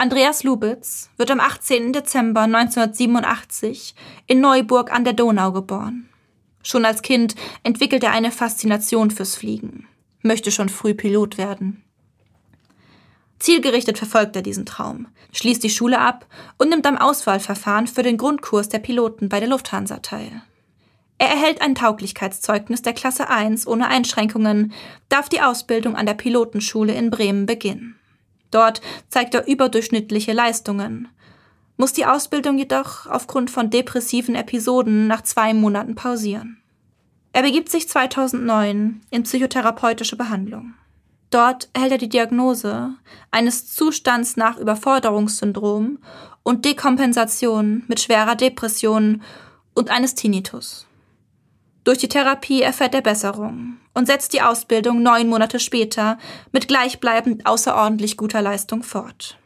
Andreas Lubitz wird am 18. Dezember 1987 in Neuburg an der Donau geboren. Schon als Kind entwickelt er eine Faszination fürs Fliegen, möchte schon früh Pilot werden. Zielgerichtet verfolgt er diesen Traum, schließt die Schule ab und nimmt am Auswahlverfahren für den Grundkurs der Piloten bei der Lufthansa teil. Er erhält ein Tauglichkeitszeugnis der Klasse 1 ohne Einschränkungen, darf die Ausbildung an der Pilotenschule in Bremen beginnen. Dort zeigt er überdurchschnittliche Leistungen, muss die Ausbildung jedoch aufgrund von depressiven Episoden nach zwei Monaten pausieren. Er begibt sich 2009 in psychotherapeutische Behandlung. Dort erhält er die Diagnose eines Zustands nach Überforderungssyndrom und Dekompensation mit schwerer Depression und eines Tinnitus. Durch die Therapie erfährt er Besserung und setzt die Ausbildung neun Monate später mit gleichbleibend außerordentlich guter Leistung fort.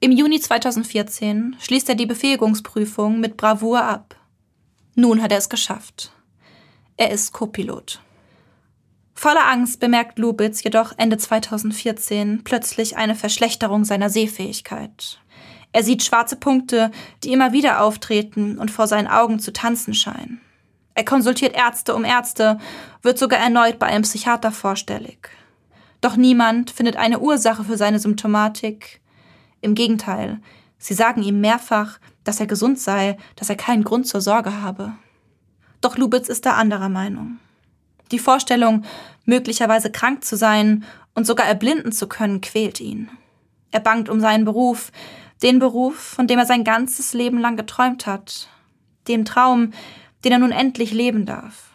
Im Juni 2014 schließt er die Befähigungsprüfung mit Bravour ab. Nun hat er es geschafft. Er ist Copilot. Voller Angst bemerkt Lubitz jedoch Ende 2014 plötzlich eine Verschlechterung seiner Sehfähigkeit. Er sieht schwarze Punkte, die immer wieder auftreten und vor seinen Augen zu tanzen scheinen. Er konsultiert Ärzte um Ärzte, wird sogar erneut bei einem Psychiater vorstellig. Doch niemand findet eine Ursache für seine Symptomatik. Im Gegenteil, sie sagen ihm mehrfach, dass er gesund sei, dass er keinen Grund zur Sorge habe. Doch Lubitz ist da anderer Meinung. Die Vorstellung, möglicherweise krank zu sein und sogar erblinden zu können, quält ihn. Er bangt um seinen Beruf, den Beruf, von dem er sein ganzes Leben lang geträumt hat, den Traum, den er nun endlich leben darf.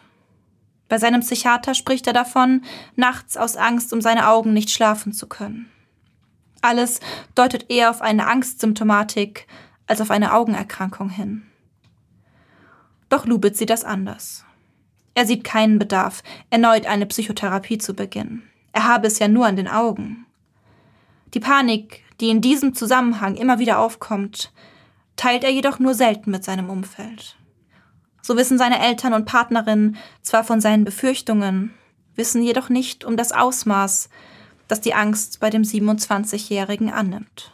Bei seinem Psychiater spricht er davon, nachts aus Angst um seine Augen nicht schlafen zu können. Alles deutet eher auf eine Angstsymptomatik als auf eine Augenerkrankung hin. Doch Lubitz sieht das anders. Er sieht keinen Bedarf, erneut eine Psychotherapie zu beginnen. Er habe es ja nur an den Augen. Die Panik, die in diesem Zusammenhang immer wieder aufkommt, teilt er jedoch nur selten mit seinem Umfeld. So wissen seine Eltern und Partnerinnen zwar von seinen Befürchtungen, wissen jedoch nicht um das Ausmaß, das die Angst bei dem 27-Jährigen annimmt.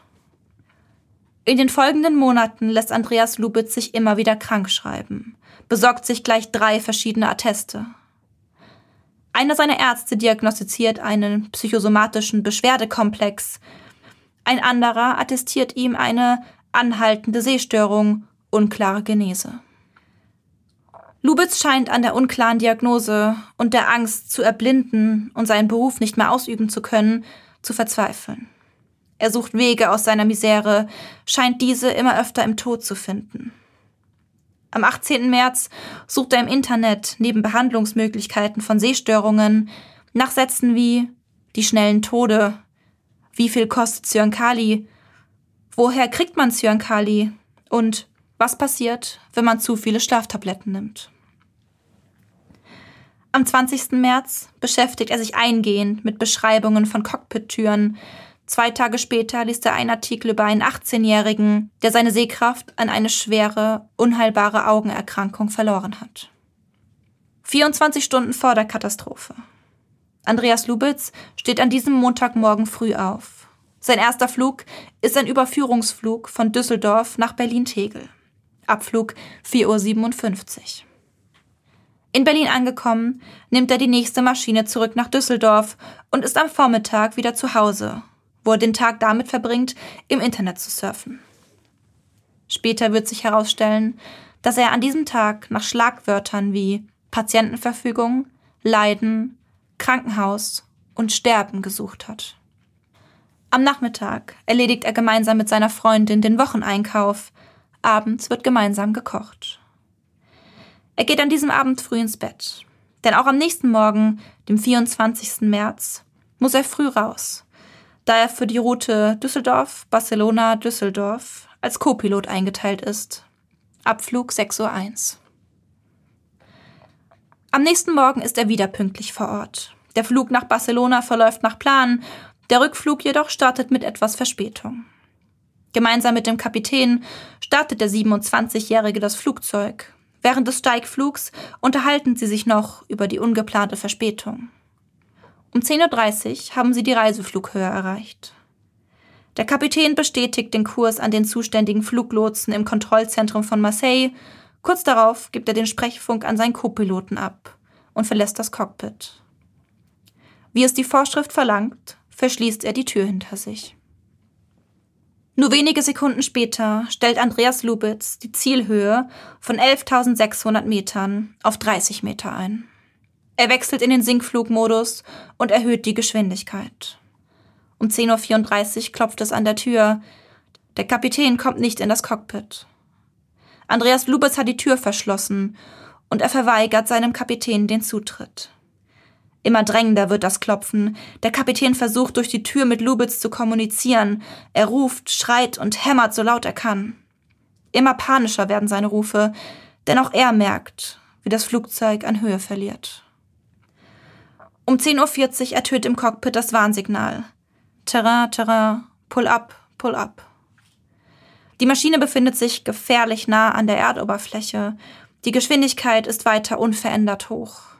In den folgenden Monaten lässt Andreas Lubitz sich immer wieder krank schreiben, besorgt sich gleich drei verschiedene Atteste. Einer seiner Ärzte diagnostiziert einen psychosomatischen Beschwerdekomplex, ein anderer attestiert ihm eine anhaltende Sehstörung, unklare Genese. Lubitz scheint an der unklaren Diagnose und der Angst zu erblinden und seinen Beruf nicht mehr ausüben zu können, zu verzweifeln. Er sucht Wege aus seiner Misere, scheint diese immer öfter im Tod zu finden. Am 18. März sucht er im Internet neben Behandlungsmöglichkeiten von Sehstörungen nach Sätzen wie die schnellen Tode, wie viel kostet Cyankali, woher kriegt man Cyankali und was passiert, wenn man zu viele Schlaftabletten nimmt. Am 20. März beschäftigt er sich eingehend mit Beschreibungen von Cockpit-Türen, Zwei Tage später liest er einen Artikel über einen 18-Jährigen, der seine Sehkraft an eine schwere, unheilbare Augenerkrankung verloren hat. 24 Stunden vor der Katastrophe. Andreas Lubitz steht an diesem Montagmorgen früh auf. Sein erster Flug ist ein Überführungsflug von Düsseldorf nach Berlin-Tegel. Abflug 4.57 Uhr. In Berlin angekommen, nimmt er die nächste Maschine zurück nach Düsseldorf und ist am Vormittag wieder zu Hause, wo er den Tag damit verbringt, im Internet zu surfen. Später wird sich herausstellen, dass er an diesem Tag nach Schlagwörtern wie Patientenverfügung, Leiden, Krankenhaus und Sterben gesucht hat. Am Nachmittag erledigt er gemeinsam mit seiner Freundin den Wocheneinkauf, abends wird gemeinsam gekocht. Er geht an diesem Abend früh ins Bett. Denn auch am nächsten Morgen, dem 24. März, muss er früh raus, da er für die Route Düsseldorf, Barcelona, Düsseldorf als Co-Pilot eingeteilt ist. Abflug 6.01 Uhr. Am nächsten Morgen ist er wieder pünktlich vor Ort. Der Flug nach Barcelona verläuft nach Plan, der Rückflug jedoch startet mit etwas Verspätung. Gemeinsam mit dem Kapitän startet der 27-Jährige das Flugzeug Während des Steigflugs unterhalten sie sich noch über die ungeplante Verspätung. Um 10.30 Uhr haben sie die Reiseflughöhe erreicht. Der Kapitän bestätigt den Kurs an den zuständigen Fluglotsen im Kontrollzentrum von Marseille. Kurz darauf gibt er den Sprechfunk an seinen Co-Piloten ab und verlässt das Cockpit. Wie es die Vorschrift verlangt, verschließt er die Tür hinter sich. Nur wenige Sekunden später stellt Andreas Lubitz die Zielhöhe von 11.600 Metern auf 30 Meter ein. Er wechselt in den Sinkflugmodus und erhöht die Geschwindigkeit. Um 10.34 Uhr klopft es an der Tür. Der Kapitän kommt nicht in das Cockpit. Andreas Lubitz hat die Tür verschlossen und er verweigert seinem Kapitän den Zutritt. Immer drängender wird das Klopfen. Der Kapitän versucht durch die Tür mit Lubitz zu kommunizieren. Er ruft, schreit und hämmert so laut er kann. Immer panischer werden seine Rufe, denn auch er merkt, wie das Flugzeug an Höhe verliert. Um 10.40 Uhr ertönt im Cockpit das Warnsignal. Terrain, Terrain, pull up, pull up. Die Maschine befindet sich gefährlich nah an der Erdoberfläche. Die Geschwindigkeit ist weiter unverändert hoch.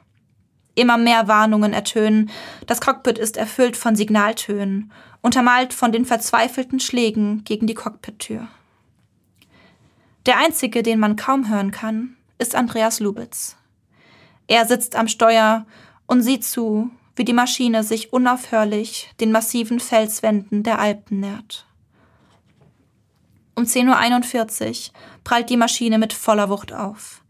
Immer mehr Warnungen ertönen. Das Cockpit ist erfüllt von Signaltönen, untermalt von den verzweifelten Schlägen gegen die Cockpittür. Der einzige, den man kaum hören kann, ist Andreas Lubitz. Er sitzt am Steuer und sieht zu, wie die Maschine sich unaufhörlich den massiven Felswänden der Alpen nähert. Um 10.41 Uhr prallt die Maschine mit voller Wucht auf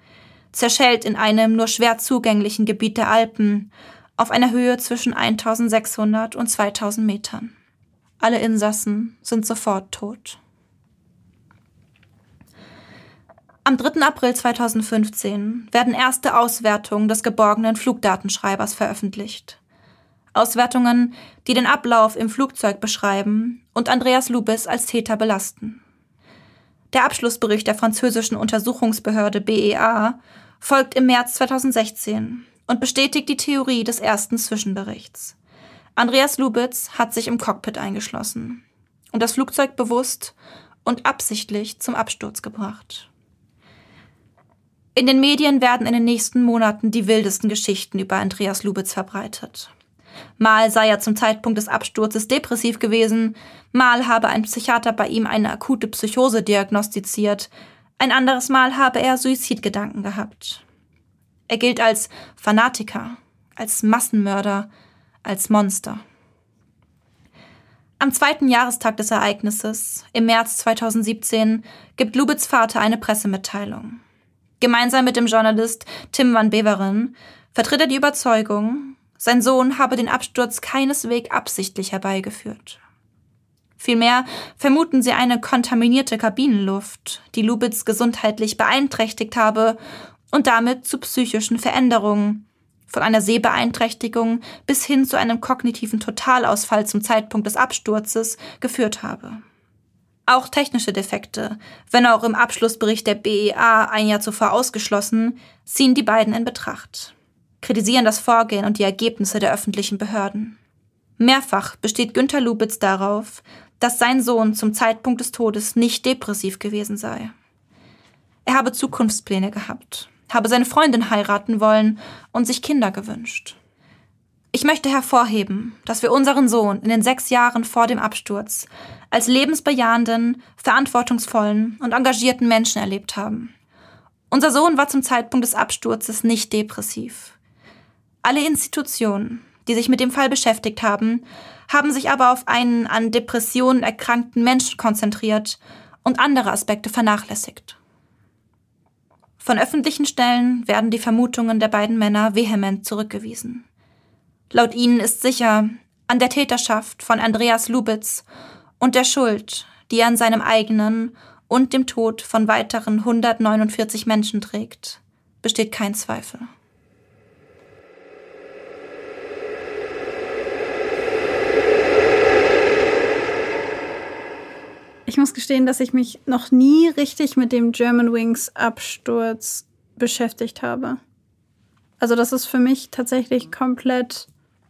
zerschellt in einem nur schwer zugänglichen Gebiet der Alpen auf einer Höhe zwischen 1600 und 2000 Metern. Alle Insassen sind sofort tot. Am 3. April 2015 werden erste Auswertungen des geborgenen Flugdatenschreibers veröffentlicht. Auswertungen, die den Ablauf im Flugzeug beschreiben und Andreas Lubis als Täter belasten. Der Abschlussbericht der französischen Untersuchungsbehörde BEA folgt im März 2016 und bestätigt die Theorie des ersten Zwischenberichts. Andreas Lubitz hat sich im Cockpit eingeschlossen und das Flugzeug bewusst und absichtlich zum Absturz gebracht. In den Medien werden in den nächsten Monaten die wildesten Geschichten über Andreas Lubitz verbreitet. Mal sei er zum Zeitpunkt des Absturzes depressiv gewesen, mal habe ein Psychiater bei ihm eine akute Psychose diagnostiziert, ein anderes Mal habe er Suizidgedanken gehabt. Er gilt als Fanatiker, als Massenmörder, als Monster. Am zweiten Jahrestag des Ereignisses, im März 2017, gibt Lubitz Vater eine Pressemitteilung. Gemeinsam mit dem Journalist Tim van Beveren vertritt er die Überzeugung, sein Sohn habe den Absturz keineswegs absichtlich herbeigeführt. Vielmehr vermuten sie eine kontaminierte Kabinenluft, die Lubitz gesundheitlich beeinträchtigt habe und damit zu psychischen Veränderungen, von einer Sehbeeinträchtigung bis hin zu einem kognitiven Totalausfall zum Zeitpunkt des Absturzes geführt habe. Auch technische Defekte, wenn auch im Abschlussbericht der BEA ein Jahr zuvor ausgeschlossen, ziehen die beiden in Betracht, kritisieren das Vorgehen und die Ergebnisse der öffentlichen Behörden. Mehrfach besteht Günther Lubitz darauf, dass sein Sohn zum Zeitpunkt des Todes nicht depressiv gewesen sei. Er habe Zukunftspläne gehabt, habe seine Freundin heiraten wollen und sich Kinder gewünscht. Ich möchte hervorheben, dass wir unseren Sohn in den sechs Jahren vor dem Absturz als lebensbejahenden, verantwortungsvollen und engagierten Menschen erlebt haben. Unser Sohn war zum Zeitpunkt des Absturzes nicht depressiv. Alle Institutionen, die sich mit dem Fall beschäftigt haben, haben sich aber auf einen an Depressionen erkrankten Menschen konzentriert und andere Aspekte vernachlässigt. Von öffentlichen Stellen werden die Vermutungen der beiden Männer vehement zurückgewiesen. Laut ihnen ist sicher an der Täterschaft von Andreas Lubitz und der Schuld, die er an seinem eigenen und dem Tod von weiteren 149 Menschen trägt, besteht kein Zweifel. Ich muss gestehen, dass ich mich noch nie richtig mit dem German Wings Absturz beschäftigt habe. Also das ist für mich tatsächlich komplett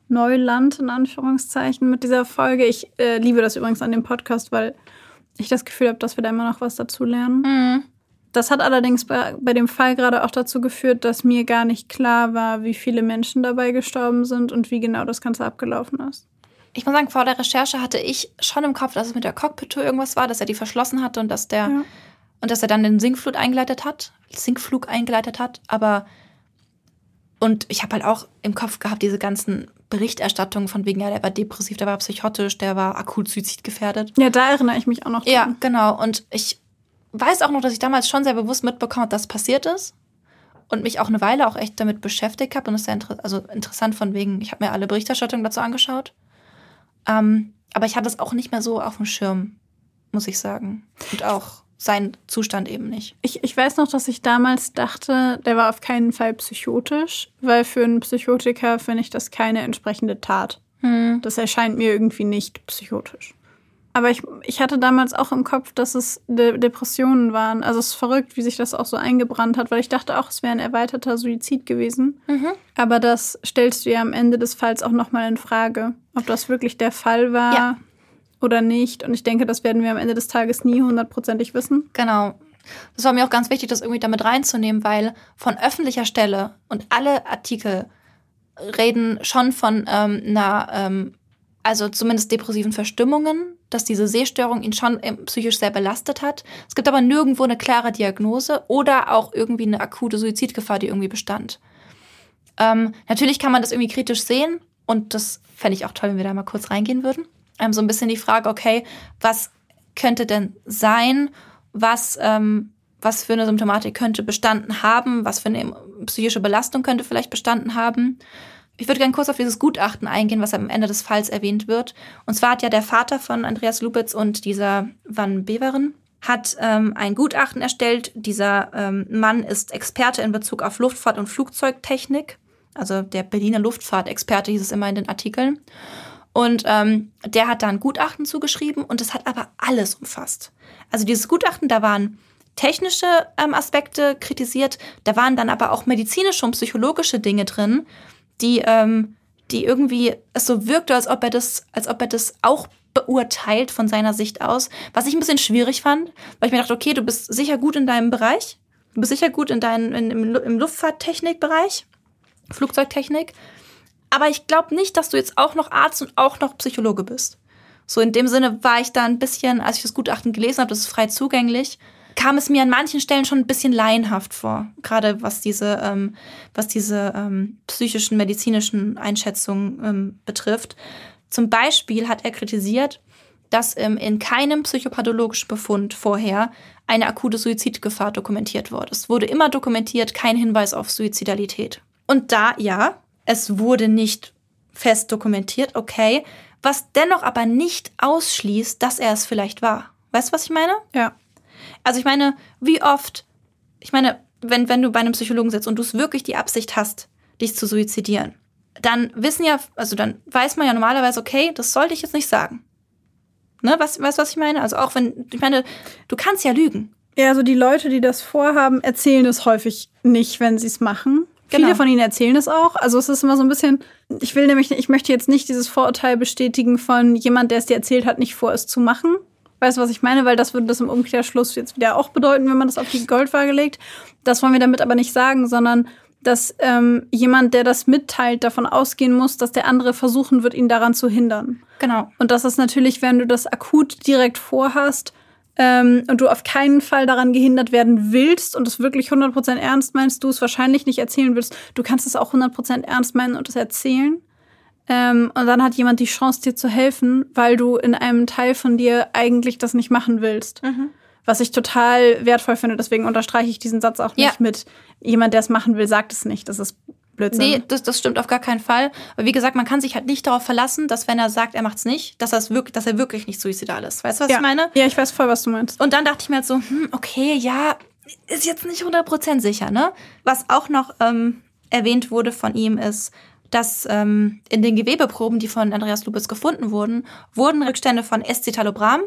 Neuland in Anführungszeichen mit dieser Folge. Ich äh, liebe das übrigens an dem Podcast, weil ich das Gefühl habe, dass wir da immer noch was dazu lernen. Mhm. Das hat allerdings bei, bei dem Fall gerade auch dazu geführt, dass mir gar nicht klar war, wie viele Menschen dabei gestorben sind und wie genau das Ganze abgelaufen ist. Ich muss sagen, vor der Recherche hatte ich schon im Kopf, dass es mit der Cockpit-Tour irgendwas war, dass er die verschlossen hatte und dass der ja. und dass er dann den Sinkflug eingeleitet hat, Sinkflug eingeleitet hat. Aber und ich habe halt auch im Kopf gehabt diese ganzen Berichterstattungen von wegen, ja, der war depressiv, der war psychotisch, der war akut suizidgefährdet. Ja, da erinnere ich mich auch noch. Dran. Ja, genau. Und ich weiß auch noch, dass ich damals schon sehr bewusst mitbekommen habe, dass passiert ist. Und mich auch eine Weile auch echt damit beschäftigt habe. Und das ist sehr inter also interessant von wegen, ich habe mir alle Berichterstattungen dazu angeschaut. Ähm, aber ich hatte es auch nicht mehr so auf dem Schirm, muss ich sagen. Und auch sein Zustand eben nicht. Ich, ich weiß noch, dass ich damals dachte, der war auf keinen Fall psychotisch, weil für einen Psychotiker finde ich das keine entsprechende Tat. Hm. Das erscheint mir irgendwie nicht psychotisch. Aber ich, ich hatte damals auch im Kopf, dass es De Depressionen waren. Also es ist verrückt, wie sich das auch so eingebrannt hat, weil ich dachte auch, es wäre ein erweiterter Suizid gewesen. Mhm. Aber das stellst du ja am Ende des Falls auch nochmal in Frage, ob das wirklich der Fall war. Ja oder nicht. Und ich denke, das werden wir am Ende des Tages nie hundertprozentig wissen. Genau. Das war mir auch ganz wichtig, das irgendwie damit reinzunehmen, weil von öffentlicher Stelle und alle Artikel reden schon von ähm, einer, ähm, also zumindest depressiven Verstimmungen, dass diese Sehstörung ihn schon ähm, psychisch sehr belastet hat. Es gibt aber nirgendwo eine klare Diagnose oder auch irgendwie eine akute Suizidgefahr, die irgendwie bestand. Ähm, natürlich kann man das irgendwie kritisch sehen und das fände ich auch toll, wenn wir da mal kurz reingehen würden ähm, so ein bisschen die Frage, okay, was könnte denn sein, was, ähm, was für eine Symptomatik könnte bestanden haben, was für eine psychische Belastung könnte vielleicht bestanden haben. Ich würde gerne kurz auf dieses Gutachten eingehen, was am Ende des Falls erwähnt wird. Und zwar hat ja der Vater von Andreas Lubitz und dieser Van Beveren hat ähm, ein Gutachten erstellt. Dieser ähm, Mann ist Experte in Bezug auf Luftfahrt und Flugzeugtechnik. Also der Berliner Luftfahrtexperte hieß es immer in den Artikeln. Und ähm, der hat da ein Gutachten zugeschrieben und das hat aber alles umfasst. Also dieses Gutachten, da waren technische ähm, Aspekte kritisiert, da waren dann aber auch medizinische und psychologische Dinge drin, die, ähm, die irgendwie es so wirkte, als ob er das, als ob er das auch beurteilt von seiner Sicht aus, was ich ein bisschen schwierig fand, weil ich mir dachte, okay, du bist sicher gut in deinem Bereich, du bist sicher gut in deinem in, im, im Luftfahrttechnikbereich, Flugzeugtechnik, aber ich glaube nicht, dass du jetzt auch noch Arzt und auch noch Psychologe bist. So in dem Sinne war ich da ein bisschen, als ich das Gutachten gelesen habe, das ist frei zugänglich, kam es mir an manchen Stellen schon ein bisschen laienhaft vor. Gerade was diese, ähm, was diese ähm, psychischen, medizinischen Einschätzungen ähm, betrifft. Zum Beispiel hat er kritisiert, dass ähm, in keinem psychopathologischen Befund vorher eine akute Suizidgefahr dokumentiert wurde. Es wurde immer dokumentiert, kein Hinweis auf Suizidalität. Und da, ja, es wurde nicht fest dokumentiert, okay, was dennoch aber nicht ausschließt, dass er es vielleicht war. Weißt du, was ich meine? Ja. Also ich meine, wie oft, ich meine, wenn, wenn du bei einem Psychologen sitzt und du es wirklich die Absicht hast, dich zu suizidieren, dann wissen ja, also dann weiß man ja normalerweise, okay, das sollte ich jetzt nicht sagen. Ne, was, weißt du, was ich meine? Also auch wenn, ich meine, du kannst ja lügen. Ja, also die Leute, die das vorhaben, erzählen es häufig nicht, wenn sie es machen. Viele Genau. von ihnen erzählen es auch. Also es ist immer so ein bisschen, ich will nämlich, ich möchte jetzt nicht dieses Vorurteil bestätigen von jemand, der es dir erzählt hat, nicht vor, es zu machen. Weißt du, was ich meine? Weil das würde das im Umkehrschluss jetzt wieder auch bedeuten, wenn man das auf die Goldwaage legt. Das wollen wir damit aber nicht sagen, sondern dass ähm, jemand, der das mitteilt, davon ausgehen muss, dass der andere versuchen wird, ihn daran zu hindern. Genau. Und das ist natürlich, wenn du das akut direkt vorhast ähm, und du auf keinen Fall daran gehindert werden willst und es wirklich 100% ernst meinst, du es wahrscheinlich nicht erzählen willst. Du kannst es auch 100% ernst meinen und es erzählen. Ähm, und dann hat jemand die Chance, dir zu helfen, weil du in einem Teil von dir eigentlich das nicht machen willst. Was ich total wertvoll finde. Deswegen unterstreiche ich diesen Satz auch nicht Ja. mit jemand, der es machen will, sagt es nicht. Das ist Blödsinn. Nee, das, das stimmt auf gar keinen Fall. Aber wie gesagt, man kann sich halt nicht darauf verlassen, dass wenn er sagt, er macht's nicht, dass, er's wirklich, dass er wirklich nicht suizidal ist. Weißt du, was ja. ich meine? Ja, ich weiß voll, was du meinst. Und dann dachte ich mir halt so, hm, okay, ja, ist jetzt nicht 100% sicher, ne? Was auch noch ähm, erwähnt wurde von ihm ist, dass ähm, in den Gewebeproben, die von Andreas Lubitz gefunden wurden, wurden Rückstände von Escitalopram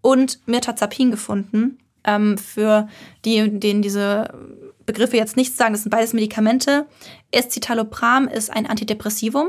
und Mirtazapin gefunden. Ähm, für die, denen diese Begriffe jetzt nichts sagen, das sind beides Medikamente. Escitalopram ist ein Antidepressivum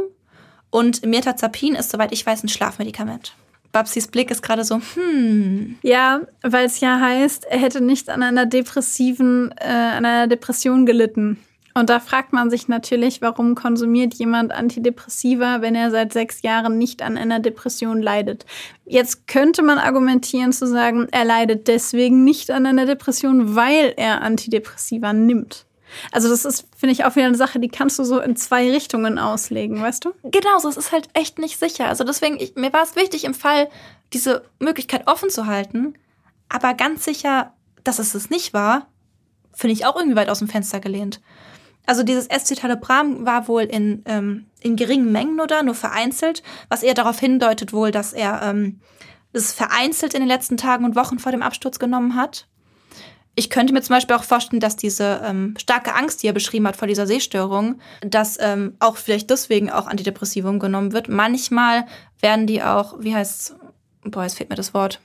und Mirtazapin ist, soweit ich weiß, ein Schlafmedikament. Babsis Blick ist gerade so, hm, Ja, weil es ja heißt, er hätte nicht an einer depressiven, äh, an einer Depression gelitten. Und da fragt man sich natürlich, warum konsumiert jemand Antidepressiva, wenn er seit sechs Jahren nicht an einer Depression leidet. Jetzt könnte man argumentieren zu sagen, er leidet deswegen nicht an einer Depression, weil er Antidepressiva nimmt. Also das ist, finde ich, auch wieder eine Sache, die kannst du so in zwei Richtungen auslegen, weißt du? Genau, so es ist halt echt nicht sicher. Also deswegen, ich, mir war es wichtig, im Fall diese Möglichkeit offen zu halten. Aber ganz sicher, dass es es nicht war, finde ich auch irgendwie weit aus dem Fenster gelehnt. Also dieses Escitalopram war wohl in, ähm, in geringen Mengen nur da, nur vereinzelt, was eher darauf hindeutet wohl, dass er ähm, es vereinzelt in den letzten Tagen und Wochen vor dem Absturz genommen hat. Ich könnte mir zum Beispiel auch vorstellen, dass diese ähm, starke Angst, die er beschrieben hat vor dieser Sehstörung, dass ähm, auch vielleicht deswegen auch Antidepressivum genommen wird. Manchmal werden die auch, wie heißt's? Boah, jetzt fehlt mir das Wort.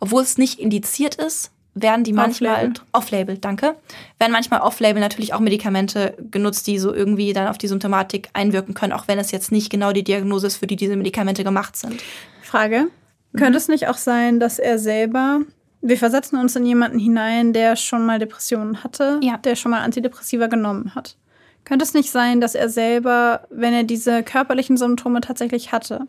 Obwohl es nicht indiziert ist, werden die manchmal Off-Label. off-label, danke, werden manchmal off-label natürlich auch Medikamente genutzt, die so irgendwie dann auf die Symptomatik einwirken können, auch wenn es jetzt nicht genau die Diagnose ist, für die diese Medikamente gemacht sind. Frage. Könnte es nicht auch sein, dass er selber, wir versetzen uns in jemanden hinein, der schon mal Depressionen hatte, Ja. der schon mal Antidepressiva genommen hat? Könnte es nicht sein, dass er selber, wenn er diese körperlichen Symptome tatsächlich hatte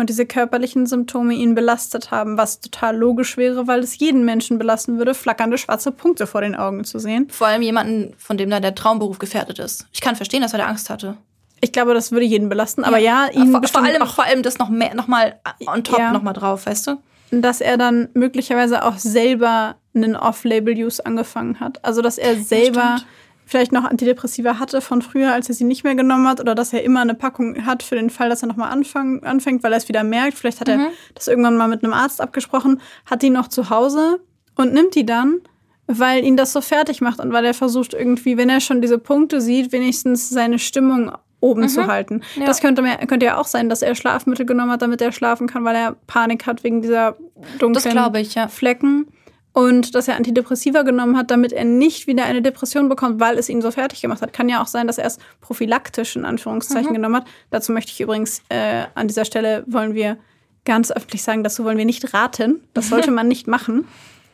und diese körperlichen Symptome ihn belastet haben, was total logisch wäre, weil es jeden Menschen belasten würde, flackernde schwarze Punkte vor den Augen zu sehen? Vor allem jemanden, von dem da der Traumberuf gefährdet ist. Ich kann verstehen, dass er da Angst hatte. Ich glaube, das würde jeden belasten, aber ja, ihn vor, vor allem, auch vor allem das noch mehr, noch mal on top Ja. noch mal drauf, weißt du? dass er dann möglicherweise auch selber einen Off-Label-Use angefangen hat. Also, dass er selber stimmt. Vielleicht noch Antidepressiva hatte von früher, als er sie nicht mehr genommen hat, oder dass er immer eine Packung hat für den Fall, dass er nochmal anfängt, weil er es wieder merkt. Vielleicht hat Mhm. er das irgendwann mal mit einem Arzt abgesprochen, hat die noch zu Hause und nimmt die dann, weil ihn das so fertig macht und weil er versucht irgendwie, wenn er schon diese Punkte sieht, wenigstens seine Stimmung oben zu halten. Mhm. Ja. Das könnte, mir, könnte ja auch sein, dass er Schlafmittel genommen hat, damit er schlafen kann, weil er Panik hat wegen dieser dunklen ich, ja. Flecken. Und dass er Antidepressiva genommen hat, damit er nicht wieder eine Depression bekommt, weil es ihn so fertig gemacht hat. Kann ja auch sein, dass er es prophylaktisch in Anführungszeichen genommen hat. Dazu möchte ich übrigens äh, an dieser Stelle wollen wir ganz öffentlich sagen, dazu wollen wir nicht raten. Das sollte man nicht machen.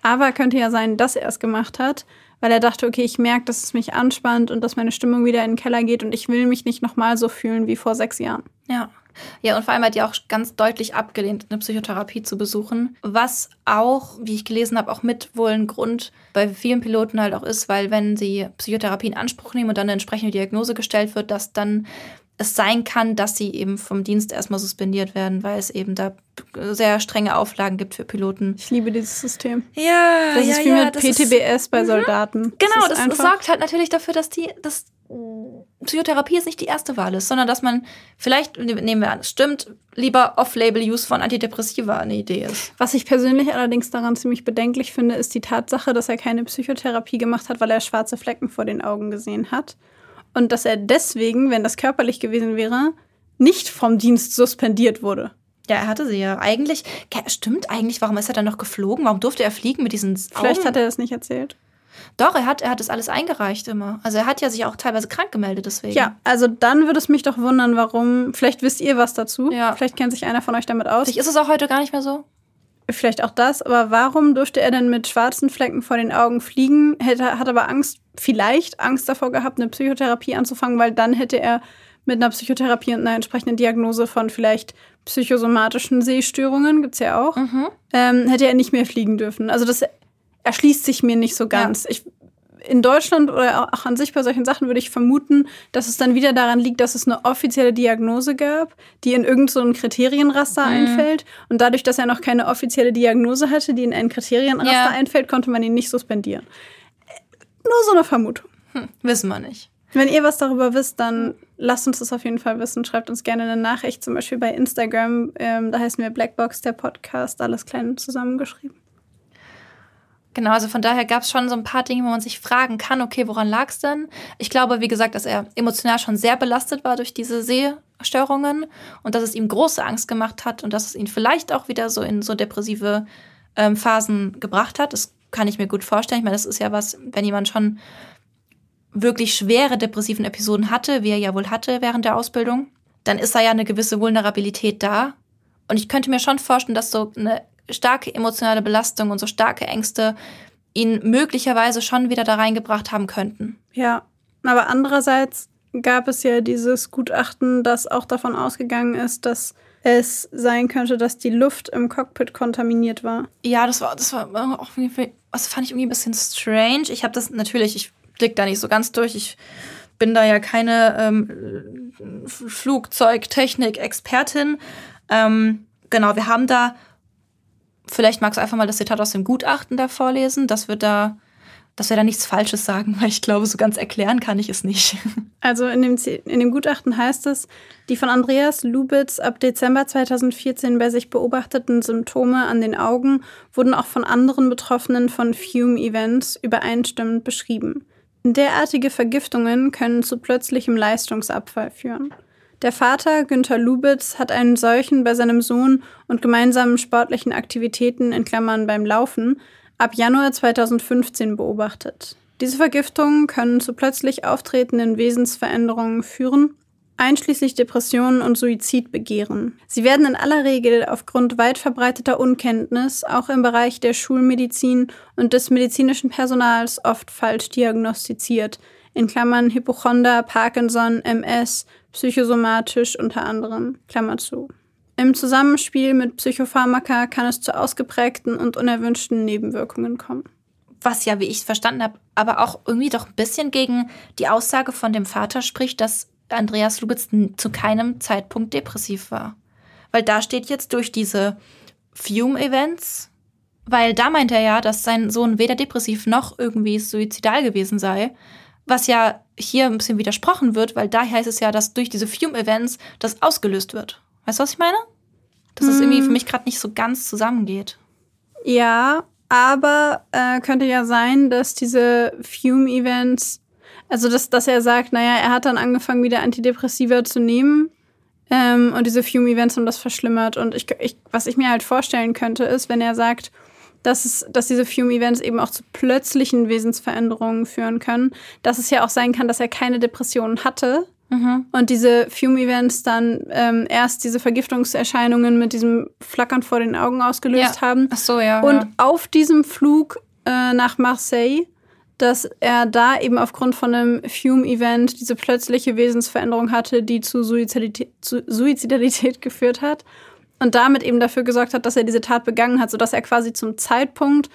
Aber könnte ja sein, dass er es gemacht hat, weil er dachte, okay, ich merke, dass es mich anspannt und dass meine Stimmung wieder in den Keller geht und ich will mich nicht nochmal so fühlen wie vor sechs Jahren. Ja. Ja, und vor allem hat die auch ganz deutlich abgelehnt, eine Psychotherapie zu besuchen. Was auch, wie ich gelesen habe, auch mit wohl ein Grund bei vielen Piloten halt auch ist, weil wenn sie Psychotherapie in Anspruch nehmen und dann eine entsprechende Diagnose gestellt wird, dass dann es sein kann, dass sie eben vom Dienst erstmal suspendiert werden, weil es eben da sehr strenge Auflagen gibt für Piloten. Ich liebe dieses System. Ja, Das ist wie mit PTBS bei Soldaten. Genau, ist das, einfach- sorgt halt natürlich dafür, dass die, dass Psychotherapie jetzt nicht die erste Wahl ist, sondern dass man vielleicht, nehmen wir an, es stimmt, lieber Off-Label-Use von Antidepressiva eine Idee ist. Was ich persönlich allerdings daran ziemlich bedenklich finde, ist die Tatsache, dass er keine Psychotherapie gemacht hat, weil er schwarze Flecken vor den Augen gesehen hat. Und dass er deswegen, wenn das körperlich gewesen wäre, nicht vom Dienst suspendiert wurde. Ja, er hatte sie ja. Eigentlich, stimmt eigentlich, warum ist er dann noch geflogen? Warum durfte er fliegen mit diesen Vielleicht Augen? hat er das nicht erzählt. Doch, er hat, er hat das alles eingereicht immer. Also er hat ja sich auch teilweise krank gemeldet deswegen. Ja, also dann würde es mich doch wundern, warum. Vielleicht wisst ihr was dazu. Ja. Vielleicht kennt sich einer von euch damit aus. Vielleicht ist es auch heute gar nicht mehr so. Vielleicht auch das, aber warum durfte er denn mit schwarzen Flecken vor den Augen fliegen? Hätte, hat aber Angst, vielleicht Angst davor gehabt, eine Psychotherapie anzufangen, weil dann hätte er mit einer Psychotherapie und einer entsprechenden Diagnose von vielleicht psychosomatischen Sehstörungen, gibt's ja auch, ähm, hätte er nicht mehr fliegen dürfen. Also das erschließt sich mir nicht so ganz. Ich, in Deutschland oder auch an sich bei solchen Sachen würde ich vermuten, dass es dann wieder daran liegt, dass es eine offizielle Diagnose gab, die in irgendein so Kriterienraster einfällt. Und dadurch, dass er noch keine offizielle Diagnose hatte, die in ein Kriterienraster Ja. einfällt, konnte man ihn nicht suspendieren. Nur so eine Vermutung. Wissen wir nicht. Wenn ihr was darüber wisst, dann lasst uns das auf jeden Fall wissen. Schreibt uns gerne eine Nachricht, zum Beispiel bei Instagram. Ähm, da heißen wir Blackbox, der Podcast, alles klein zusammengeschrieben. Genau, also von daher gab es schon so ein paar Dinge, wo man sich fragen kann, okay, woran lag es denn? Ich glaube, wie gesagt, dass er emotional schon sehr belastet war durch diese Sehstörungen und dass es ihm große Angst gemacht hat und dass es ihn vielleicht auch wieder so in so depressive ähm, Phasen gebracht hat. Das kann ich mir gut vorstellen. Ich meine, das ist ja was, wenn jemand schon wirklich schwere depressiven Episoden hatte, wie er ja wohl hatte während der Ausbildung, dann ist da ja eine gewisse Vulnerabilität da. Und ich könnte mir schon vorstellen, dass so eine starke emotionale Belastung und so starke Ängste ihn möglicherweise schon wieder da reingebracht haben könnten. Ja, aber andererseits gab es ja dieses Gutachten, das auch davon ausgegangen ist, dass es sein könnte, dass die Luft im Cockpit kontaminiert war. Ja, das war, das war auch irgendwie, das fand ich irgendwie ein bisschen strange. Ich habe das natürlich, ich blick da nicht so ganz durch. Ich bin da ja keine ähm, Flugzeugtechnik-Expertin. Ähm, genau, wir haben da, vielleicht magst du einfach mal das Zitat aus dem Gutachten da vorlesen, dass wir da, dass wir da nichts Falsches sagen, weil ich glaube, so ganz erklären kann ich es nicht. Also in dem, in dem Gutachten heißt es, die von Andreas Lubitz ab Dezember 2014 bei sich beobachteten Symptome an den Augen wurden auch von anderen Betroffenen von Fume-Events übereinstimmend beschrieben. Derartige Vergiftungen können zu plötzlichem Leistungsabfall führen. Der Vater, Günther Lubitz, hat einen solchen bei seinem Sohn und gemeinsamen sportlichen Aktivitäten in Klammern beim Laufen ab Januar 2015 beobachtet. Diese Vergiftungen können zu plötzlich auftretenden Wesensveränderungen führen, einschließlich Depressionen und Suizidbegehren. Sie werden in aller Regel aufgrund weit verbreiteter Unkenntnis auch im Bereich der Schulmedizin und des medizinischen Personals oft falsch diagnostiziert, in Klammern Hypochonder, Parkinson, MS, psychosomatisch unter anderem, Klammer zu. Im Zusammenspiel mit Psychopharmaka kann es zu ausgeprägten und unerwünschten Nebenwirkungen kommen. was ja, wie ich es verstanden habe, aber auch irgendwie doch ein bisschen gegen die Aussage von dem Vater spricht, dass Andreas Lubitz zu keinem Zeitpunkt depressiv war. Weil da steht jetzt durch diese Fume-Events, weil da meint er ja, dass sein Sohn weder depressiv noch irgendwie suizidal gewesen sei, was ja hier ein bisschen widersprochen wird, weil da heißt es ja, dass durch diese Fume-Events das ausgelöst wird. Weißt du, was ich meine? Dass es irgendwie für mich gerade nicht so ganz zusammengeht. Ja, aber äh, könnte ja sein, dass diese Fume-Events, also dass, dass er sagt, naja, er hat dann angefangen, wieder Antidepressiva zu nehmen. Ähm, und diese Fume-Events haben das verschlimmert. Und ich, ich, was ich mir halt vorstellen könnte, ist, wenn er sagt, dass, es, dass diese Fume-Events eben auch zu plötzlichen Wesensveränderungen führen können, dass es ja auch sein kann, dass er keine Depressionen hatte, und diese Fume-Events dann ähm, erst diese Vergiftungserscheinungen mit diesem Flackern vor den Augen ausgelöst Ja. haben. Ach so, ja. Und ja. auf diesem Flug äh, nach Marseille, dass er da eben aufgrund von einem Fume-Event diese plötzliche Wesensveränderung hatte, die zu Suizidalität, zu Suizidalität geführt hat. Und damit eben dafür gesorgt hat, dass er diese Tat begangen hat, sodass er quasi zum Zeitpunkt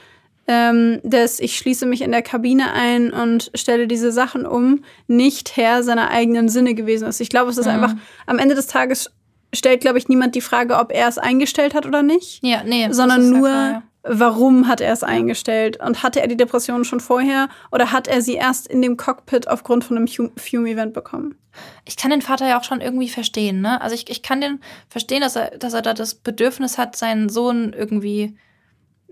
ähm, des Ich schließe mich in der Kabine ein und stelle diese Sachen um, nicht Herr seiner eigenen Sinne gewesen ist. Ich glaube, es ist einfach, am Ende des Tages stellt, glaube ich, niemand die Frage, ob er es eingestellt hat oder nicht ja, nee. sondern ist ja nur, klar, ja. Warum hat er es eingestellt? Und hatte er die Depression schon vorher oder hat er sie erst in dem Cockpit aufgrund von einem Fu- Fume-Event bekommen? ich kann den Vater ja auch schon irgendwie verstehen, ne? Also ich, ich kann den verstehen, dass er, dass er da das Bedürfnis hat, seinen Sohn irgendwie,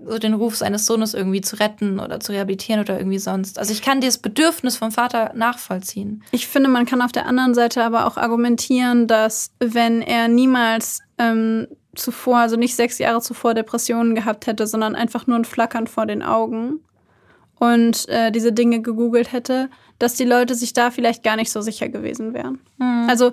so den Ruf seines Sohnes irgendwie zu retten oder zu rehabilitieren oder irgendwie sonst. Also ich kann dieses Bedürfnis vom Vater nachvollziehen. Ich finde, man kann auf der anderen Seite aber auch argumentieren, dass wenn er niemals ähm, zuvor, also nicht sechs Jahre zuvor Depressionen gehabt hätte, sondern einfach nur ein Flackern vor den Augen und äh, diese Dinge gegoogelt hätte, dass die Leute sich da vielleicht gar nicht so sicher gewesen wären. Mhm. Also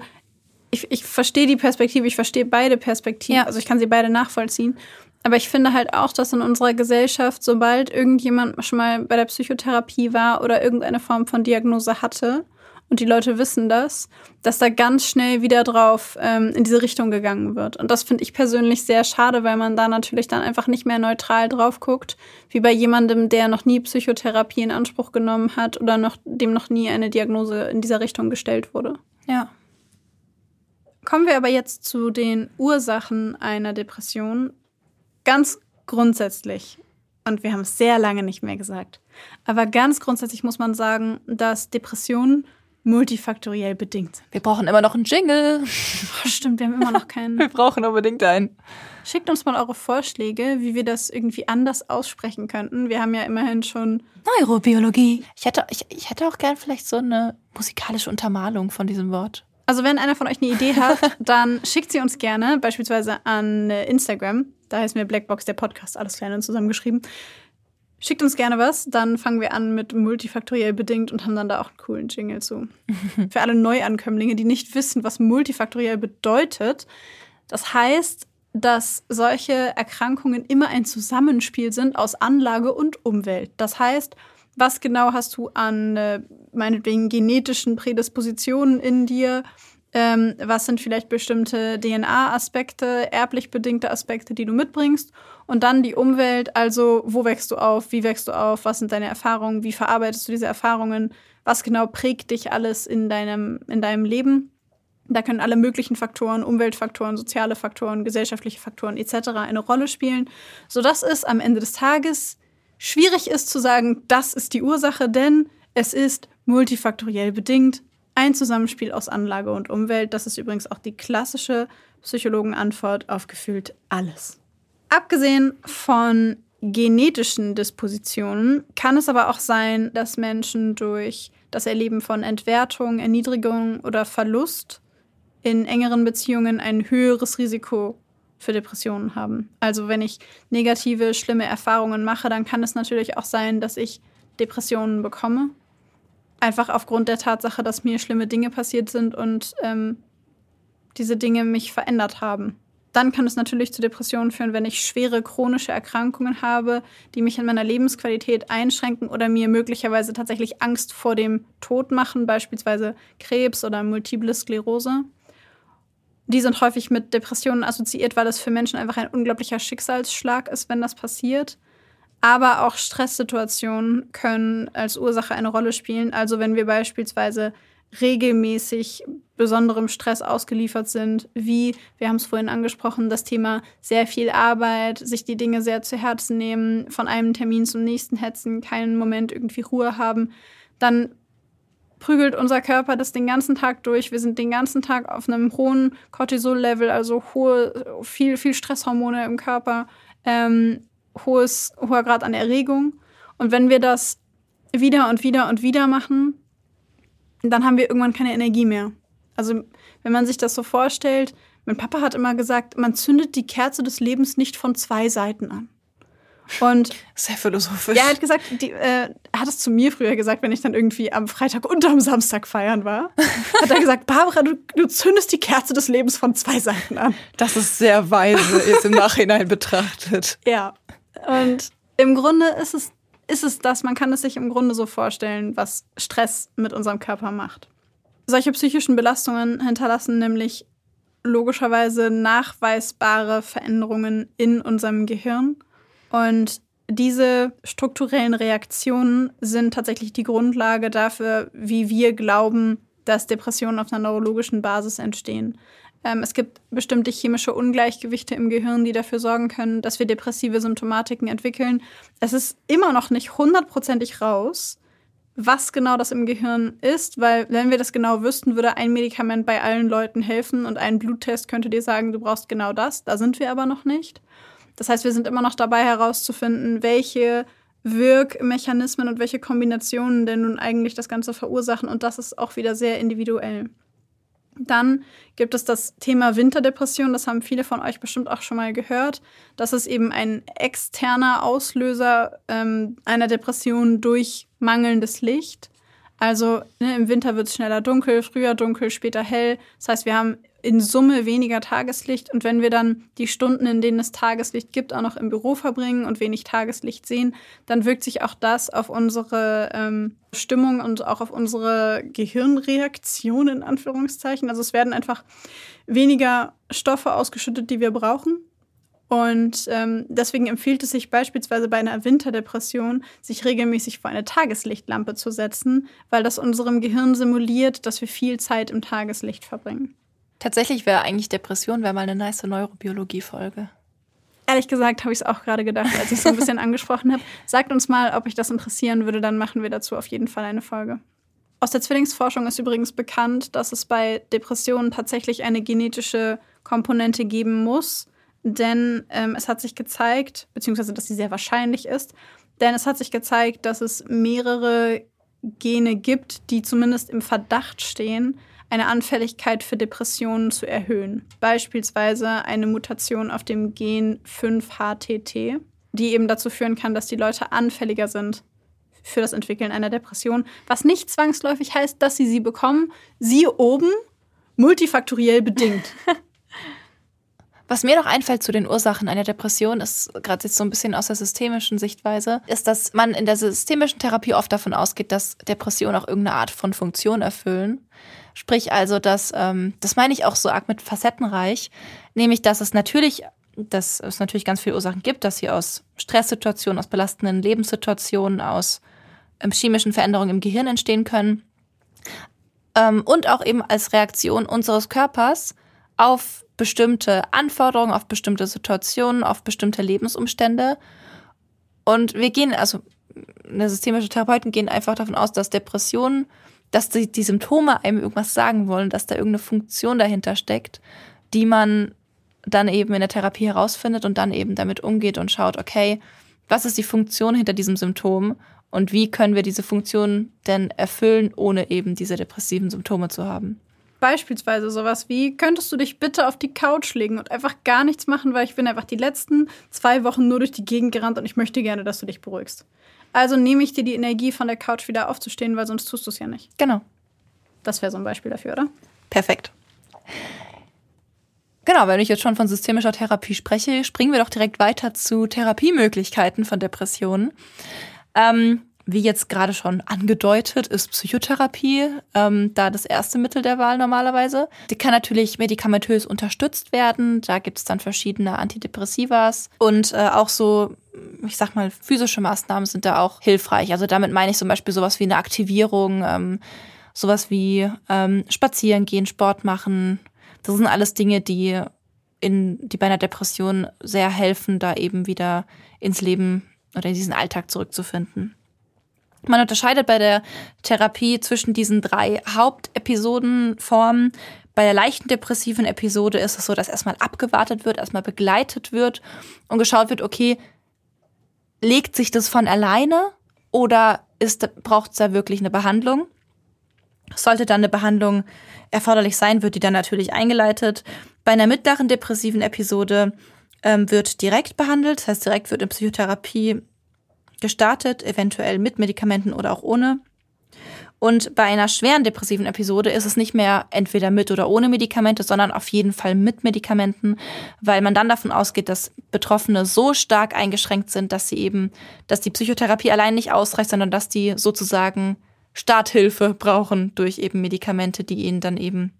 ich, ich verstehe die Perspektive, ich verstehe beide Perspektiven, ja. also ich kann sie beide nachvollziehen. Aber ich finde halt auch, dass in unserer Gesellschaft, sobald irgendjemand schon mal bei der Psychotherapie war oder irgendeine Form von Diagnose hatte, und die Leute wissen das, dass da ganz schnell wieder drauf ähm, in diese Richtung gegangen wird. Und das finde ich persönlich sehr schade, weil man da natürlich dann einfach nicht mehr neutral drauf guckt, wie bei jemandem, der noch nie Psychotherapie in Anspruch genommen hat oder noch, dem noch nie eine Diagnose in dieser Richtung gestellt wurde. Ja. Kommen wir aber jetzt zu den Ursachen einer Depression. Ganz grundsätzlich, und wir haben es sehr lange nicht mehr gesagt, aber ganz grundsätzlich muss man sagen, dass Depressionen multifaktoriell bedingt Wir brauchen immer noch einen Jingle. Oh, stimmt, wir haben immer noch keinen. wir brauchen unbedingt einen. Schickt uns mal eure Vorschläge, wie wir das irgendwie anders aussprechen könnten. Wir haben ja immerhin schon Neurobiologie. Ich hätte, ich, ich hätte auch gern vielleicht so eine musikalische Untermalung von diesem Wort. Also wenn einer von euch eine Idee hat, dann schickt sie uns gerne, beispielsweise an äh, Instagram. Da heißen wir Blackbox der Podcast, alles klein und zusammengeschrieben. Schickt uns gerne was, dann fangen wir an mit multifaktoriell bedingt und haben dann da auch einen coolen Jingle zu. Für alle Neuankömmlinge, die nicht wissen, was multifaktoriell bedeutet. Das heißt, dass solche Erkrankungen immer ein Zusammenspiel sind aus Anlage und Umwelt. Das heißt, was genau hast du an äh, meinetwegen genetischen Prädispositionen in dir? Ähm, was sind vielleicht bestimmte DNA-Aspekte, erblich bedingte Aspekte, die du mitbringst? Und dann die Umwelt, also wo wächst du auf, wie wächst du auf, was sind deine Erfahrungen, wie verarbeitest du diese Erfahrungen, was genau prägt dich alles in deinem, in deinem Leben. Da können alle möglichen Faktoren, Umweltfaktoren, soziale Faktoren, gesellschaftliche Faktoren etc. eine Rolle spielen, sodass es am Ende des Tages schwierig ist zu sagen, das ist die Ursache, denn es ist multifaktoriell bedingt ein Zusammenspiel aus Anlage und Umwelt. Das ist übrigens auch die klassische Psychologenantwort auf gefühlt alles. Abgesehen von genetischen Dispositionen kann es aber auch sein, dass Menschen durch das Erleben von Entwertung, Erniedrigung oder Verlust in engeren Beziehungen ein höheres Risiko für Depressionen haben. Also wenn ich negative, schlimme Erfahrungen mache, dann kann es natürlich auch sein, dass ich Depressionen bekomme. Einfach aufgrund der Tatsache, dass mir schlimme Dinge passiert sind und ähm, diese Dinge mich verändert haben. Dann kann es natürlich zu Depressionen führen, wenn ich schwere chronische Erkrankungen habe, die mich in meiner Lebensqualität einschränken oder mir möglicherweise tatsächlich Angst vor dem Tod machen, beispielsweise Krebs oder multiple Sklerose. Die sind häufig mit Depressionen assoziiert, weil es für Menschen einfach ein unglaublicher Schicksalsschlag ist, wenn das passiert. Aber auch Stresssituationen können als Ursache eine Rolle spielen. Also wenn wir beispielsweise regelmäßig besonderem Stress ausgeliefert sind, wie, wir haben es vorhin angesprochen, das Thema sehr viel Arbeit, sich die Dinge sehr zu Herzen nehmen, von einem Termin zum nächsten hetzen, keinen Moment irgendwie Ruhe haben, dann prügelt unser Körper das den ganzen Tag durch. Wir sind den ganzen Tag auf einem hohen Cortisol-Level, also hohe, viel, viel Stresshormone im Körper, ähm, hohes, hoher Grad an Erregung. Und wenn wir das wieder und wieder und wieder machen, dann haben wir irgendwann keine Energie mehr. Also wenn man sich das so vorstellt, mein Papa hat immer gesagt, man zündet die Kerze des Lebens nicht von zwei Seiten an. Und sehr philosophisch. Ja, er hat gesagt, die, äh, er hat es zu mir früher gesagt, wenn ich dann irgendwie am Freitag und am Samstag feiern war. hat er gesagt, Barbara, du, du zündest die Kerze des Lebens von zwei Seiten an. Das ist sehr weise, jetzt im Nachhinein betrachtet. Ja. Und im Grunde ist es ist es das, man kann es sich im Grunde so vorstellen, was Stress mit unserem Körper macht. Solche psychischen Belastungen hinterlassen nämlich logischerweise nachweisbare Veränderungen in unserem Gehirn. Und diese strukturellen Reaktionen sind tatsächlich die Grundlage dafür, wie wir glauben, dass Depressionen auf einer neurologischen Basis entstehen. Ähm, es gibt bestimmte chemische Ungleichgewichte im Gehirn, die dafür sorgen können, dass wir depressive Symptomatiken entwickeln. Es ist immer noch nicht hundertprozentig raus, was genau das im Gehirn ist, weil wenn wir das genau wüssten, würde ein Medikament bei allen Leuten helfen und ein Bluttest könnte dir sagen, du brauchst genau das. Da sind wir aber noch nicht. Das heißt, wir sind immer noch dabei herauszufinden, welche Wirkmechanismen und welche Kombinationen denn nun eigentlich das Ganze verursachen. Und das ist auch wieder sehr individuell. Dann gibt es das Thema Winterdepression. Das haben viele von euch bestimmt auch schon mal gehört. Das ist eben ein externer Auslöser ähm, einer Depression durch mangelndes Licht. Also ne, im Winter wird es schneller dunkel, früher dunkel, später hell. Das heißt, wir haben in Summe weniger Tageslicht. Und wenn wir dann die Stunden, in denen es Tageslicht gibt, auch noch im Büro verbringen und wenig Tageslicht sehen, dann wirkt sich auch das auf unsere ähm, Stimmung und auch auf unsere Gehirnreaktion in Anführungszeichen. Also es werden einfach weniger Stoffe ausgeschüttet, die wir brauchen. Und ähm, deswegen empfiehlt es sich beispielsweise bei einer Winterdepression, sich regelmäßig vor eine Tageslichtlampe zu setzen, weil das unserem Gehirn simuliert, dass wir viel Zeit im Tageslicht verbringen. Tatsächlich wäre eigentlich Depression wäre mal eine nice Neurobiologie-Folge. Ehrlich gesagt habe ich es auch gerade gedacht, als ich es so ein bisschen angesprochen habe. Sagt uns mal, ob euch das interessieren würde, dann machen wir dazu auf jeden Fall eine Folge. Aus der Zwillingsforschung ist übrigens bekannt, dass es bei Depressionen tatsächlich eine genetische Komponente geben muss, denn ähm, es hat sich gezeigt, beziehungsweise dass sie sehr wahrscheinlich ist, denn es hat sich gezeigt, dass es mehrere Gene gibt, die zumindest im Verdacht stehen, eine Anfälligkeit für Depressionen zu erhöhen. Beispielsweise eine Mutation auf dem Gen 5-HTT, die eben dazu führen kann, dass die Leute anfälliger sind für das Entwickeln einer Depression, was nicht zwangsläufig heißt, dass sie sie bekommen. Sie oben multifaktoriell bedingt. Was mir noch einfällt zu den Ursachen einer Depression, ist gerade jetzt so ein bisschen aus der systemischen Sichtweise, ist, dass man in der systemischen Therapie oft davon ausgeht, dass Depressionen auch irgendeine Art von Funktion erfüllen. Sprich also, dass, ähm, das meine ich auch so arg mit facettenreich, nämlich, dass es natürlich, dass es natürlich ganz viele Ursachen gibt, dass sie aus Stresssituationen, aus belastenden Lebenssituationen, aus ähm, chemischen Veränderungen im Gehirn entstehen können. Ähm, und auch eben als Reaktion unseres Körpers auf bestimmte Anforderungen, auf bestimmte Situationen, auf bestimmte Lebensumstände. Und wir gehen, also eine systemische Therapeuten gehen einfach davon aus, dass Depressionen dass die, die Symptome einem irgendwas sagen wollen, dass da irgendeine Funktion dahinter steckt, die man dann eben in der Therapie herausfindet und dann eben damit umgeht und schaut, okay, was ist die Funktion hinter diesem Symptom und wie können wir diese Funktion denn erfüllen, ohne eben diese depressiven Symptome zu haben. Beispielsweise sowas wie, könntest du dich bitte auf die Couch legen und einfach gar nichts machen, weil ich bin einfach die letzten zwei Wochen nur durch die Gegend gerannt und ich möchte gerne, dass du dich beruhigst. Also nehme ich dir die Energie von der Couch wieder aufzustehen, weil sonst tust du es ja nicht. Genau. Das wäre so ein Beispiel dafür, oder? Perfekt. Genau, wenn ich jetzt schon von systemischer Therapie spreche, springen wir doch direkt weiter zu Therapiemöglichkeiten von Depressionen. Ähm, wie jetzt gerade schon angedeutet, ist Psychotherapie ähm, da das erste Mittel der Wahl normalerweise. Die kann natürlich medikamentös unterstützt werden. Da gibt es dann verschiedene Antidepressivas und äh, auch so, ich sag mal, physische Maßnahmen sind da auch hilfreich. Also damit meine ich zum Beispiel sowas wie eine Aktivierung, ähm, sowas wie ähm, spazieren gehen, Sport machen. Das sind alles Dinge, die in, die bei einer Depression sehr helfen, da eben wieder ins Leben oder in diesen Alltag zurückzufinden. Man unterscheidet bei der Therapie zwischen diesen drei Hauptepisodenformen. Bei der leichten depressiven Episode ist es so, dass erstmal abgewartet wird, erstmal begleitet wird und geschaut wird, okay, legt sich das von alleine oder braucht es da wirklich eine Behandlung? Sollte dann eine Behandlung erforderlich sein, wird die dann natürlich eingeleitet. Bei einer mittleren depressiven Episode ähm, wird direkt behandelt, das heißt direkt wird in Psychotherapie gestartet, eventuell mit Medikamenten oder auch ohne. Und bei einer schweren depressiven Episode ist es nicht mehr entweder mit oder ohne Medikamente, sondern auf jeden Fall mit Medikamenten, weil man dann davon ausgeht, dass Betroffene so stark eingeschränkt sind, dass sie eben, dass die Psychotherapie allein nicht ausreicht, sondern dass die sozusagen Starthilfe brauchen durch eben Medikamente, die ihnen dann eben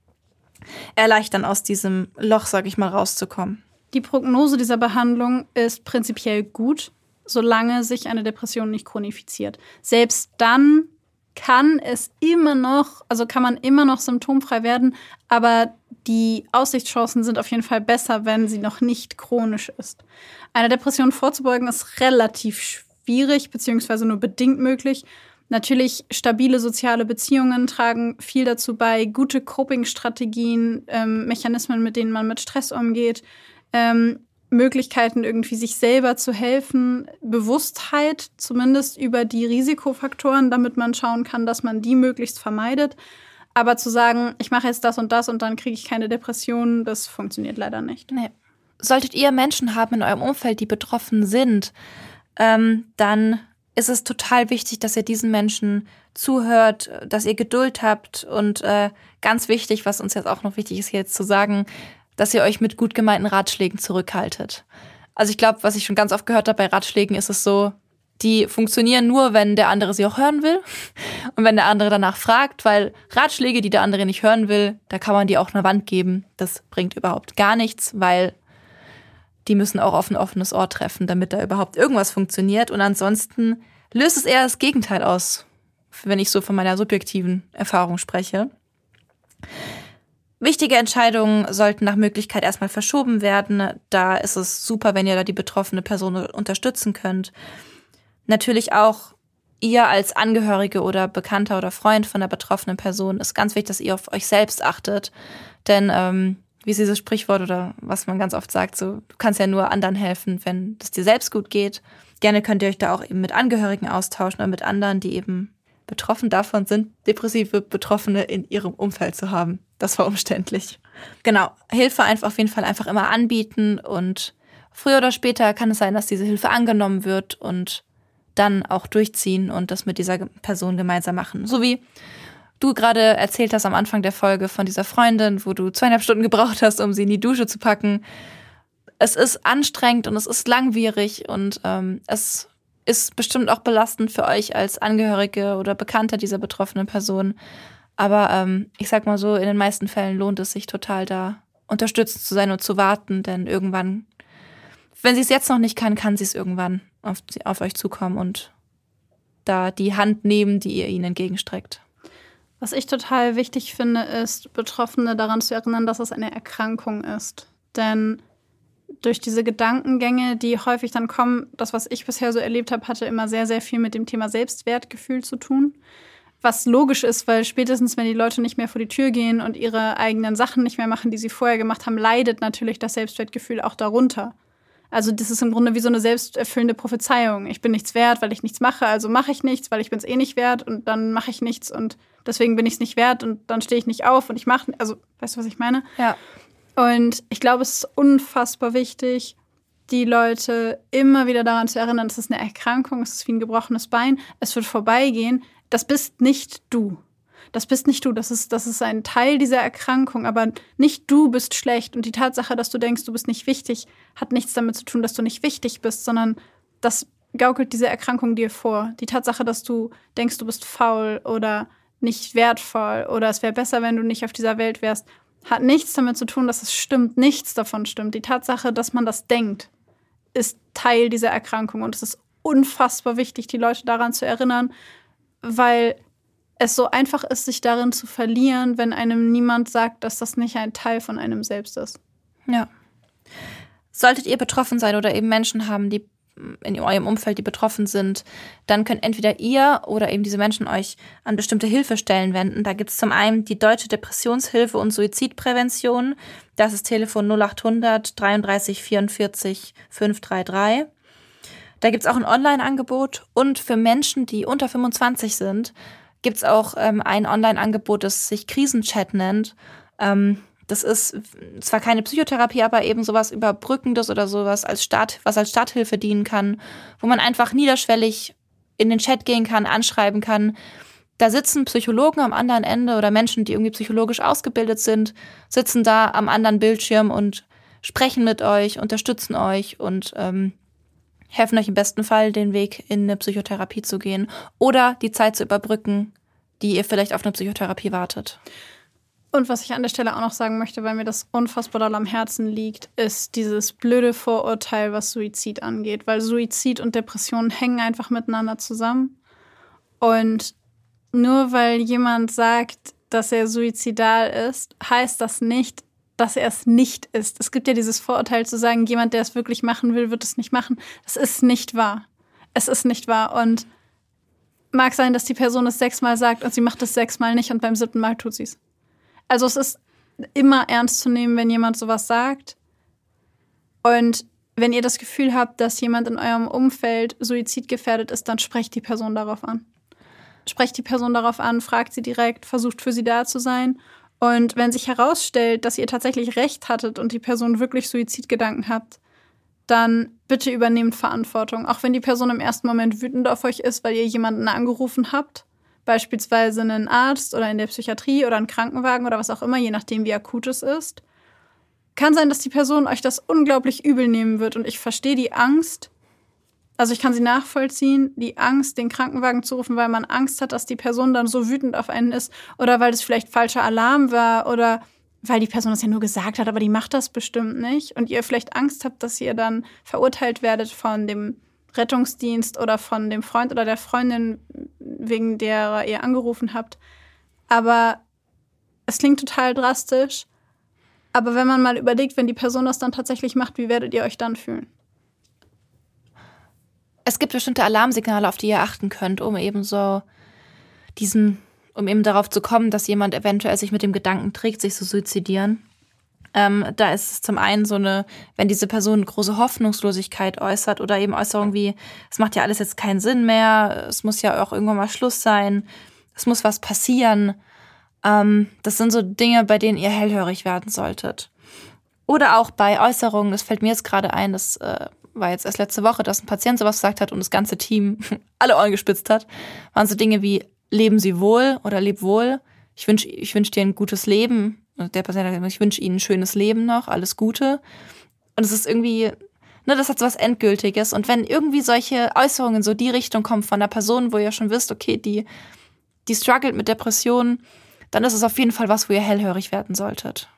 erleichtern, aus diesem Loch, sag ich mal, rauszukommen. Die Prognose dieser Behandlung ist prinzipiell gut solange sich eine Depression nicht chronifiziert. Selbst dann kann es immer noch, also kann man immer noch symptomfrei werden, aber die Aussichtschancen sind auf jeden Fall besser, wenn sie noch nicht chronisch ist. Eine Depression vorzubeugen ist relativ schwierig, beziehungsweise nur bedingt möglich. Natürlich, stabile soziale Beziehungen tragen viel dazu bei, gute Coping-Strategien, ähm, Mechanismen, mit denen man mit Stress umgeht, ähm, Möglichkeiten, irgendwie sich selber zu helfen, Bewusstheit zumindest über die Risikofaktoren, damit man schauen kann, dass man die möglichst vermeidet. Aber zu sagen, ich mache jetzt das und das und dann kriege ich keine Depression, das funktioniert leider nicht. Nee. Solltet ihr Menschen haben in eurem Umfeld, die betroffen sind, ähm, dann ist es total wichtig, dass ihr diesen Menschen zuhört, dass ihr Geduld habt und äh, ganz wichtig, was uns jetzt auch noch wichtig ist, hier jetzt zu sagen, dass ihr euch mit gut gemeinten Ratschlägen zurückhaltet. Also ich glaube, was ich schon ganz oft gehört habe bei Ratschlägen, ist es so, die funktionieren nur, wenn der andere sie auch hören will und wenn der andere danach fragt, weil Ratschläge, die der andere nicht hören will, da kann man die auch eine Wand geben. Das bringt überhaupt gar nichts, weil die müssen auch auf ein offenes Ohr treffen, damit da überhaupt irgendwas funktioniert. Und ansonsten löst es eher das Gegenteil aus, wenn ich so von meiner subjektiven Erfahrung spreche. Wichtige Entscheidungen sollten nach Möglichkeit erstmal verschoben werden. Da ist es super, wenn ihr da die betroffene Person unterstützen könnt. Natürlich auch ihr als Angehörige oder Bekannter oder Freund von der betroffenen Person ist ganz wichtig, dass ihr auf euch selbst achtet. Denn ähm, wie ist dieses Sprichwort oder was man ganz oft sagt, so du kannst ja nur anderen helfen, wenn es dir selbst gut geht. Gerne könnt ihr euch da auch eben mit Angehörigen austauschen oder mit anderen, die eben betroffen davon sind, depressive Betroffene in ihrem Umfeld zu haben. Das war umständlich. Genau, Hilfe einfach auf jeden Fall einfach immer anbieten und früher oder später kann es sein, dass diese Hilfe angenommen wird und dann auch durchziehen und das mit dieser Person gemeinsam machen. So wie du gerade erzählt hast am Anfang der Folge von dieser Freundin, wo du zweieinhalb Stunden gebraucht hast, um sie in die Dusche zu packen. Es ist anstrengend und es ist langwierig und ähm, es ist bestimmt auch belastend für euch als Angehörige oder Bekannter dieser betroffenen Person. Aber ähm, ich sag mal so, in den meisten Fällen lohnt es sich total da unterstützend zu sein und zu warten, denn irgendwann, wenn sie es jetzt noch nicht kann, kann sie es irgendwann auf, auf euch zukommen und da die Hand nehmen, die ihr ihnen entgegenstreckt. Was ich total wichtig finde, ist, Betroffene daran zu erinnern, dass es eine Erkrankung ist. Denn durch diese Gedankengänge, die häufig dann kommen, das, was ich bisher so erlebt habe, hatte immer sehr, sehr viel mit dem Thema Selbstwertgefühl zu tun. Was logisch ist, weil spätestens, wenn die Leute nicht mehr vor die Tür gehen und ihre eigenen Sachen nicht mehr machen, die sie vorher gemacht haben, leidet natürlich das Selbstwertgefühl auch darunter. Also das ist im Grunde wie so eine selbsterfüllende Prophezeiung. Ich bin nichts wert, weil ich nichts mache, also mache ich nichts, weil ich bin es eh nicht wert und dann mache ich nichts und deswegen bin ich es nicht wert und dann stehe ich nicht auf und ich mache, also weißt du, was ich meine? Ja. Und ich glaube, es ist unfassbar wichtig, die Leute immer wieder daran zu erinnern, es ist eine Erkrankung, es ist wie ein gebrochenes Bein, es wird vorbeigehen. Das bist nicht du das bist nicht du, das ist, das ist ein Teil dieser Erkrankung, aber nicht du bist schlecht. Und die Tatsache, dass du denkst, du bist nicht wichtig, hat nichts damit zu tun, dass du nicht wichtig bist, sondern das gaukelt diese Erkrankung dir vor. Die Tatsache, dass du denkst, du bist faul oder nicht wertvoll oder es wäre besser, wenn du nicht auf dieser Welt wärst, hat nichts damit zu tun, dass es stimmt. Nichts davon stimmt. Die Tatsache, dass man das denkt, ist Teil dieser Erkrankung. Und es ist unfassbar wichtig, die Leute daran zu erinnern, weil es so einfach ist, sich darin zu verlieren, wenn einem niemand sagt, dass das nicht ein Teil von einem selbst ist. Ja. Solltet ihr betroffen sein oder eben Menschen haben, die in eurem Umfeld, die betroffen sind, dann könnt entweder ihr oder eben diese Menschen euch an bestimmte Hilfestellen wenden. Da gibt es zum einen die Deutsche Depressionshilfe und Suizidprävention. Das ist Telefon 0800 33 44 533. Da gibt es auch ein Online-Angebot und für Menschen, die unter 25 sind, gibt es auch ähm, ein Online-Angebot, das sich Krisenchat nennt. Ähm, das ist zwar keine Psychotherapie, aber eben sowas Überbrückendes oder sowas als Start, was als Starthilfe dienen kann, wo man einfach niederschwellig in den Chat gehen kann, anschreiben kann. Da sitzen Psychologen am anderen Ende oder Menschen, die irgendwie psychologisch ausgebildet sind, sitzen da am anderen Bildschirm und sprechen mit euch, unterstützen euch und ähm, helfen euch im besten Fall, den Weg in eine Psychotherapie zu gehen oder die Zeit zu überbrücken, die ihr vielleicht auf eine Psychotherapie wartet. Und was ich an der Stelle auch noch sagen möchte, weil mir das unfassbar doll am Herzen liegt, ist dieses blöde Vorurteil, was Suizid angeht. Weil Suizid und Depression hängen einfach miteinander zusammen. Und nur weil jemand sagt, dass er suizidal ist, heißt das nicht, dass er es nicht ist. Es gibt ja dieses Vorurteil zu sagen, jemand, der es wirklich machen will, wird es nicht machen. Das ist nicht wahr. Es ist nicht wahr. Und mag sein, dass die Person es sechsmal sagt und sie macht es sechsmal nicht und beim siebten Mal tut sie es. Also es ist immer ernst zu nehmen, wenn jemand sowas sagt. Und wenn ihr das Gefühl habt, dass jemand in eurem Umfeld suizidgefährdet ist, dann sprecht die Person darauf an. sprecht die Person darauf an, fragt sie direkt, versucht für sie da zu sein. Und wenn sich herausstellt, dass ihr tatsächlich recht hattet und die Person wirklich Suizidgedanken habt, dann bitte übernehmt Verantwortung. Auch wenn die Person im ersten Moment wütend auf euch ist, weil ihr jemanden angerufen habt, beispielsweise einen Arzt oder in der Psychiatrie oder einen Krankenwagen oder was auch immer, je nachdem, wie akut es ist. Kann sein, dass die Person euch das unglaublich übel nehmen wird und ich verstehe die Angst, also ich kann sie nachvollziehen, die Angst, den Krankenwagen zu rufen, weil man Angst hat, dass die Person dann so wütend auf einen ist oder weil es vielleicht falscher Alarm war oder weil die Person das ja nur gesagt hat, aber die macht das bestimmt nicht und ihr vielleicht Angst habt, dass ihr dann verurteilt werdet von dem Rettungsdienst oder von dem Freund oder der Freundin, wegen der ihr angerufen habt. Aber es klingt total drastisch. Aber wenn man mal überlegt, wenn die Person das dann tatsächlich macht, wie werdet ihr euch dann fühlen? Es gibt bestimmte Alarmsignale, auf die ihr achten könnt, um eben so diesen, um eben darauf zu kommen, dass jemand eventuell sich mit dem Gedanken trägt, sich zu suizidieren. Ähm, da ist es zum einen so eine, wenn diese Person große Hoffnungslosigkeit äußert oder eben Äußerungen wie, es macht ja alles jetzt keinen Sinn mehr, es muss ja auch irgendwann mal Schluss sein, es muss was passieren. Ähm, das sind so Dinge, bei denen ihr hellhörig werden solltet. Oder auch bei Äußerungen, es fällt mir jetzt gerade ein, dass äh, war jetzt erst letzte Woche, dass ein Patient sowas gesagt hat und das ganze Team alle Ohren gespitzt hat, waren so Dinge wie leben Sie wohl oder leb wohl. Ich wünsche ich wünsch dir ein gutes Leben. Der Patient hat gesagt, ich wünsche Ihnen ein schönes Leben noch, alles Gute. Und es ist irgendwie, ne, das hat so was Endgültiges. Und wenn irgendwie solche Äußerungen so die Richtung kommen von einer Person, wo ihr schon wisst, okay, die, die struggelt mit Depressionen, dann ist es auf jeden Fall was, wo ihr hellhörig werden solltet.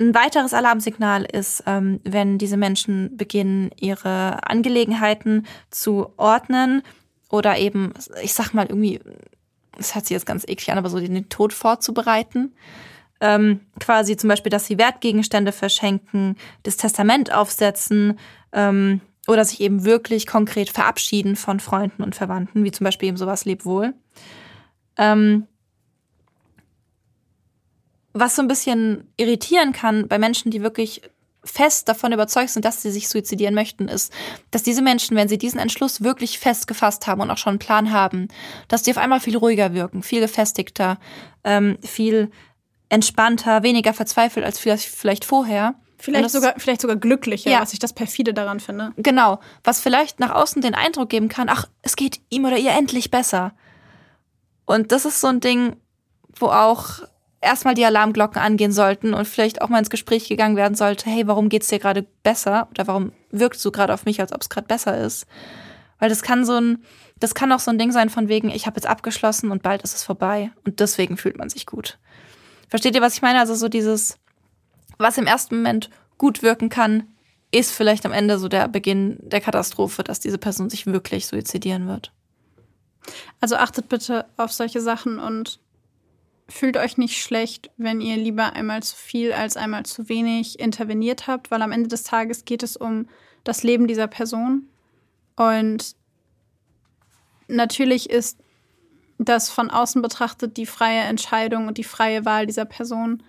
Ein weiteres Alarmsignal ist, ähm, wenn diese Menschen beginnen, ihre Angelegenheiten zu ordnen oder eben, ich sag mal irgendwie, das hört sich jetzt ganz eklig an, aber so den Tod vorzubereiten. Ähm, quasi zum Beispiel, dass sie Wertgegenstände verschenken, das Testament aufsetzen ähm, oder sich eben wirklich konkret verabschieden von Freunden und Verwandten, wie zum Beispiel eben sowas Leb wohl. Ähm, was so ein bisschen irritieren kann bei Menschen, die wirklich fest davon überzeugt sind, dass sie sich suizidieren möchten, ist, dass diese Menschen, wenn sie diesen Entschluss wirklich fest gefasst haben und auch schon einen Plan haben, dass die auf einmal viel ruhiger wirken, viel gefestigter, ähm, viel entspannter, weniger verzweifelt als vielleicht, vorher. Vielleicht sogar, vielleicht sogar glücklicher, ja. was ich das perfide daran finde. Genau. Was vielleicht nach außen den Eindruck geben kann, ach, es geht ihm oder ihr endlich besser. Und das ist so ein Ding, wo auch erstmal die Alarmglocken angehen sollten und vielleicht auch mal ins Gespräch gegangen werden sollte, hey, warum geht's dir gerade besser? Oder warum wirkst du gerade auf mich, als ob es gerade besser ist? Weil das kann so ein, das kann auch so ein Ding sein von wegen, ich habe jetzt abgeschlossen und bald ist es vorbei. Und deswegen fühlt man sich gut. Versteht ihr, was ich meine? Also so dieses, was im ersten Moment gut wirken kann, ist vielleicht am Ende so der Beginn der Katastrophe, dass diese Person sich wirklich suizidieren wird. Also achtet bitte auf solche Sachen und fühlt euch nicht schlecht, wenn ihr lieber einmal zu viel als einmal zu wenig interveniert habt, weil am Ende des Tages geht es um das Leben dieser Person. Und natürlich ist das von außen betrachtet die freie Entscheidung und die freie Wahl dieser Person.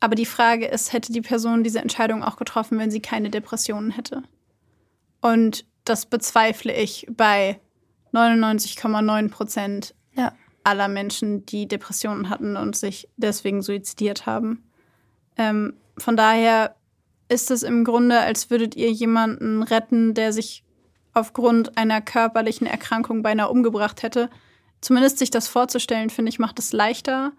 Aber die Frage ist, hätte die Person diese Entscheidung auch getroffen, wenn sie keine Depressionen hätte? Und das bezweifle ich bei 99,9 Prozent ja aller Menschen, die Depressionen hatten und sich deswegen suizidiert haben. Ähm, von daher ist es im Grunde, als würdet ihr jemanden retten, der sich aufgrund einer körperlichen Erkrankung beinahe umgebracht hätte. Zumindest sich das vorzustellen, finde ich, macht es leichter,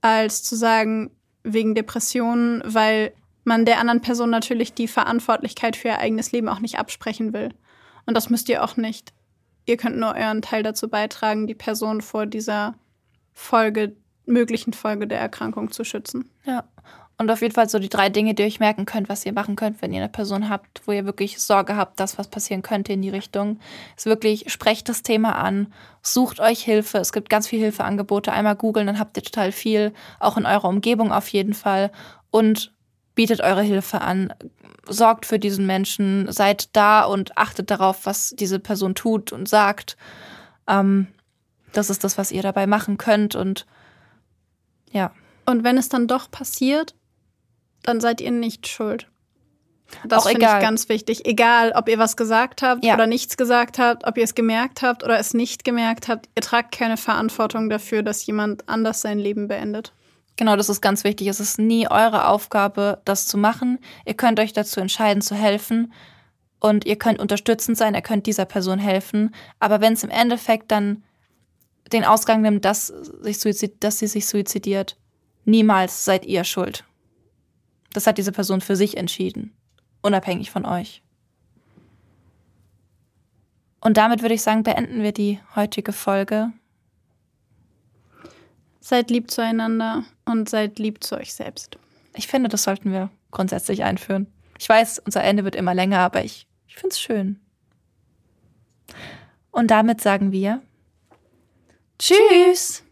als zu sagen, wegen Depressionen, weil man der anderen Person natürlich die Verantwortlichkeit für ihr eigenes Leben auch nicht absprechen will. Und das müsst ihr auch nicht ihr könnt nur euren Teil dazu beitragen, die Person vor dieser Folge, möglichen Folge der Erkrankung zu schützen. Ja. Und auf jeden Fall so die drei Dinge, die ihr euch merken könnt, was ihr machen könnt, wenn ihr eine Person habt, wo ihr wirklich Sorge habt, dass was passieren könnte in die Richtung, ist wirklich, sprecht das Thema an, sucht euch Hilfe. Es gibt ganz viele Hilfeangebote. Einmal googeln, dann habt ihr total viel, auch in eurer Umgebung auf jeden Fall. Und bietet eure Hilfe an, sorgt für diesen Menschen, seid da und achtet darauf, was diese Person tut und sagt. Ähm, das ist das, was ihr dabei machen könnt und ja. Und wenn es dann doch passiert, dann seid ihr nicht schuld. Das finde ich ganz wichtig. Egal, ob ihr was gesagt habt Ja. oder nichts gesagt habt, ob ihr es gemerkt habt oder es nicht gemerkt habt, ihr tragt keine Verantwortung dafür, dass jemand anders sein Leben beendet. Genau, das ist ganz wichtig. Es ist nie eure Aufgabe, das zu machen. Ihr könnt euch dazu entscheiden, zu helfen. Und ihr könnt unterstützend sein, ihr könnt dieser Person helfen. Aber wenn es im Endeffekt dann den Ausgang nimmt, dass, sich suizid, dass sie sich suizidiert, niemals seid ihr schuld. Das hat diese Person für sich entschieden. Unabhängig von euch. Und damit würde ich sagen, beenden wir die heutige Folge. Seid lieb zueinander und seid lieb zu euch selbst. Ich finde, das sollten wir grundsätzlich einführen. Ich weiß, unser Ende wird immer länger, aber ich, ich finde es schön. Und damit sagen wir Tschüss.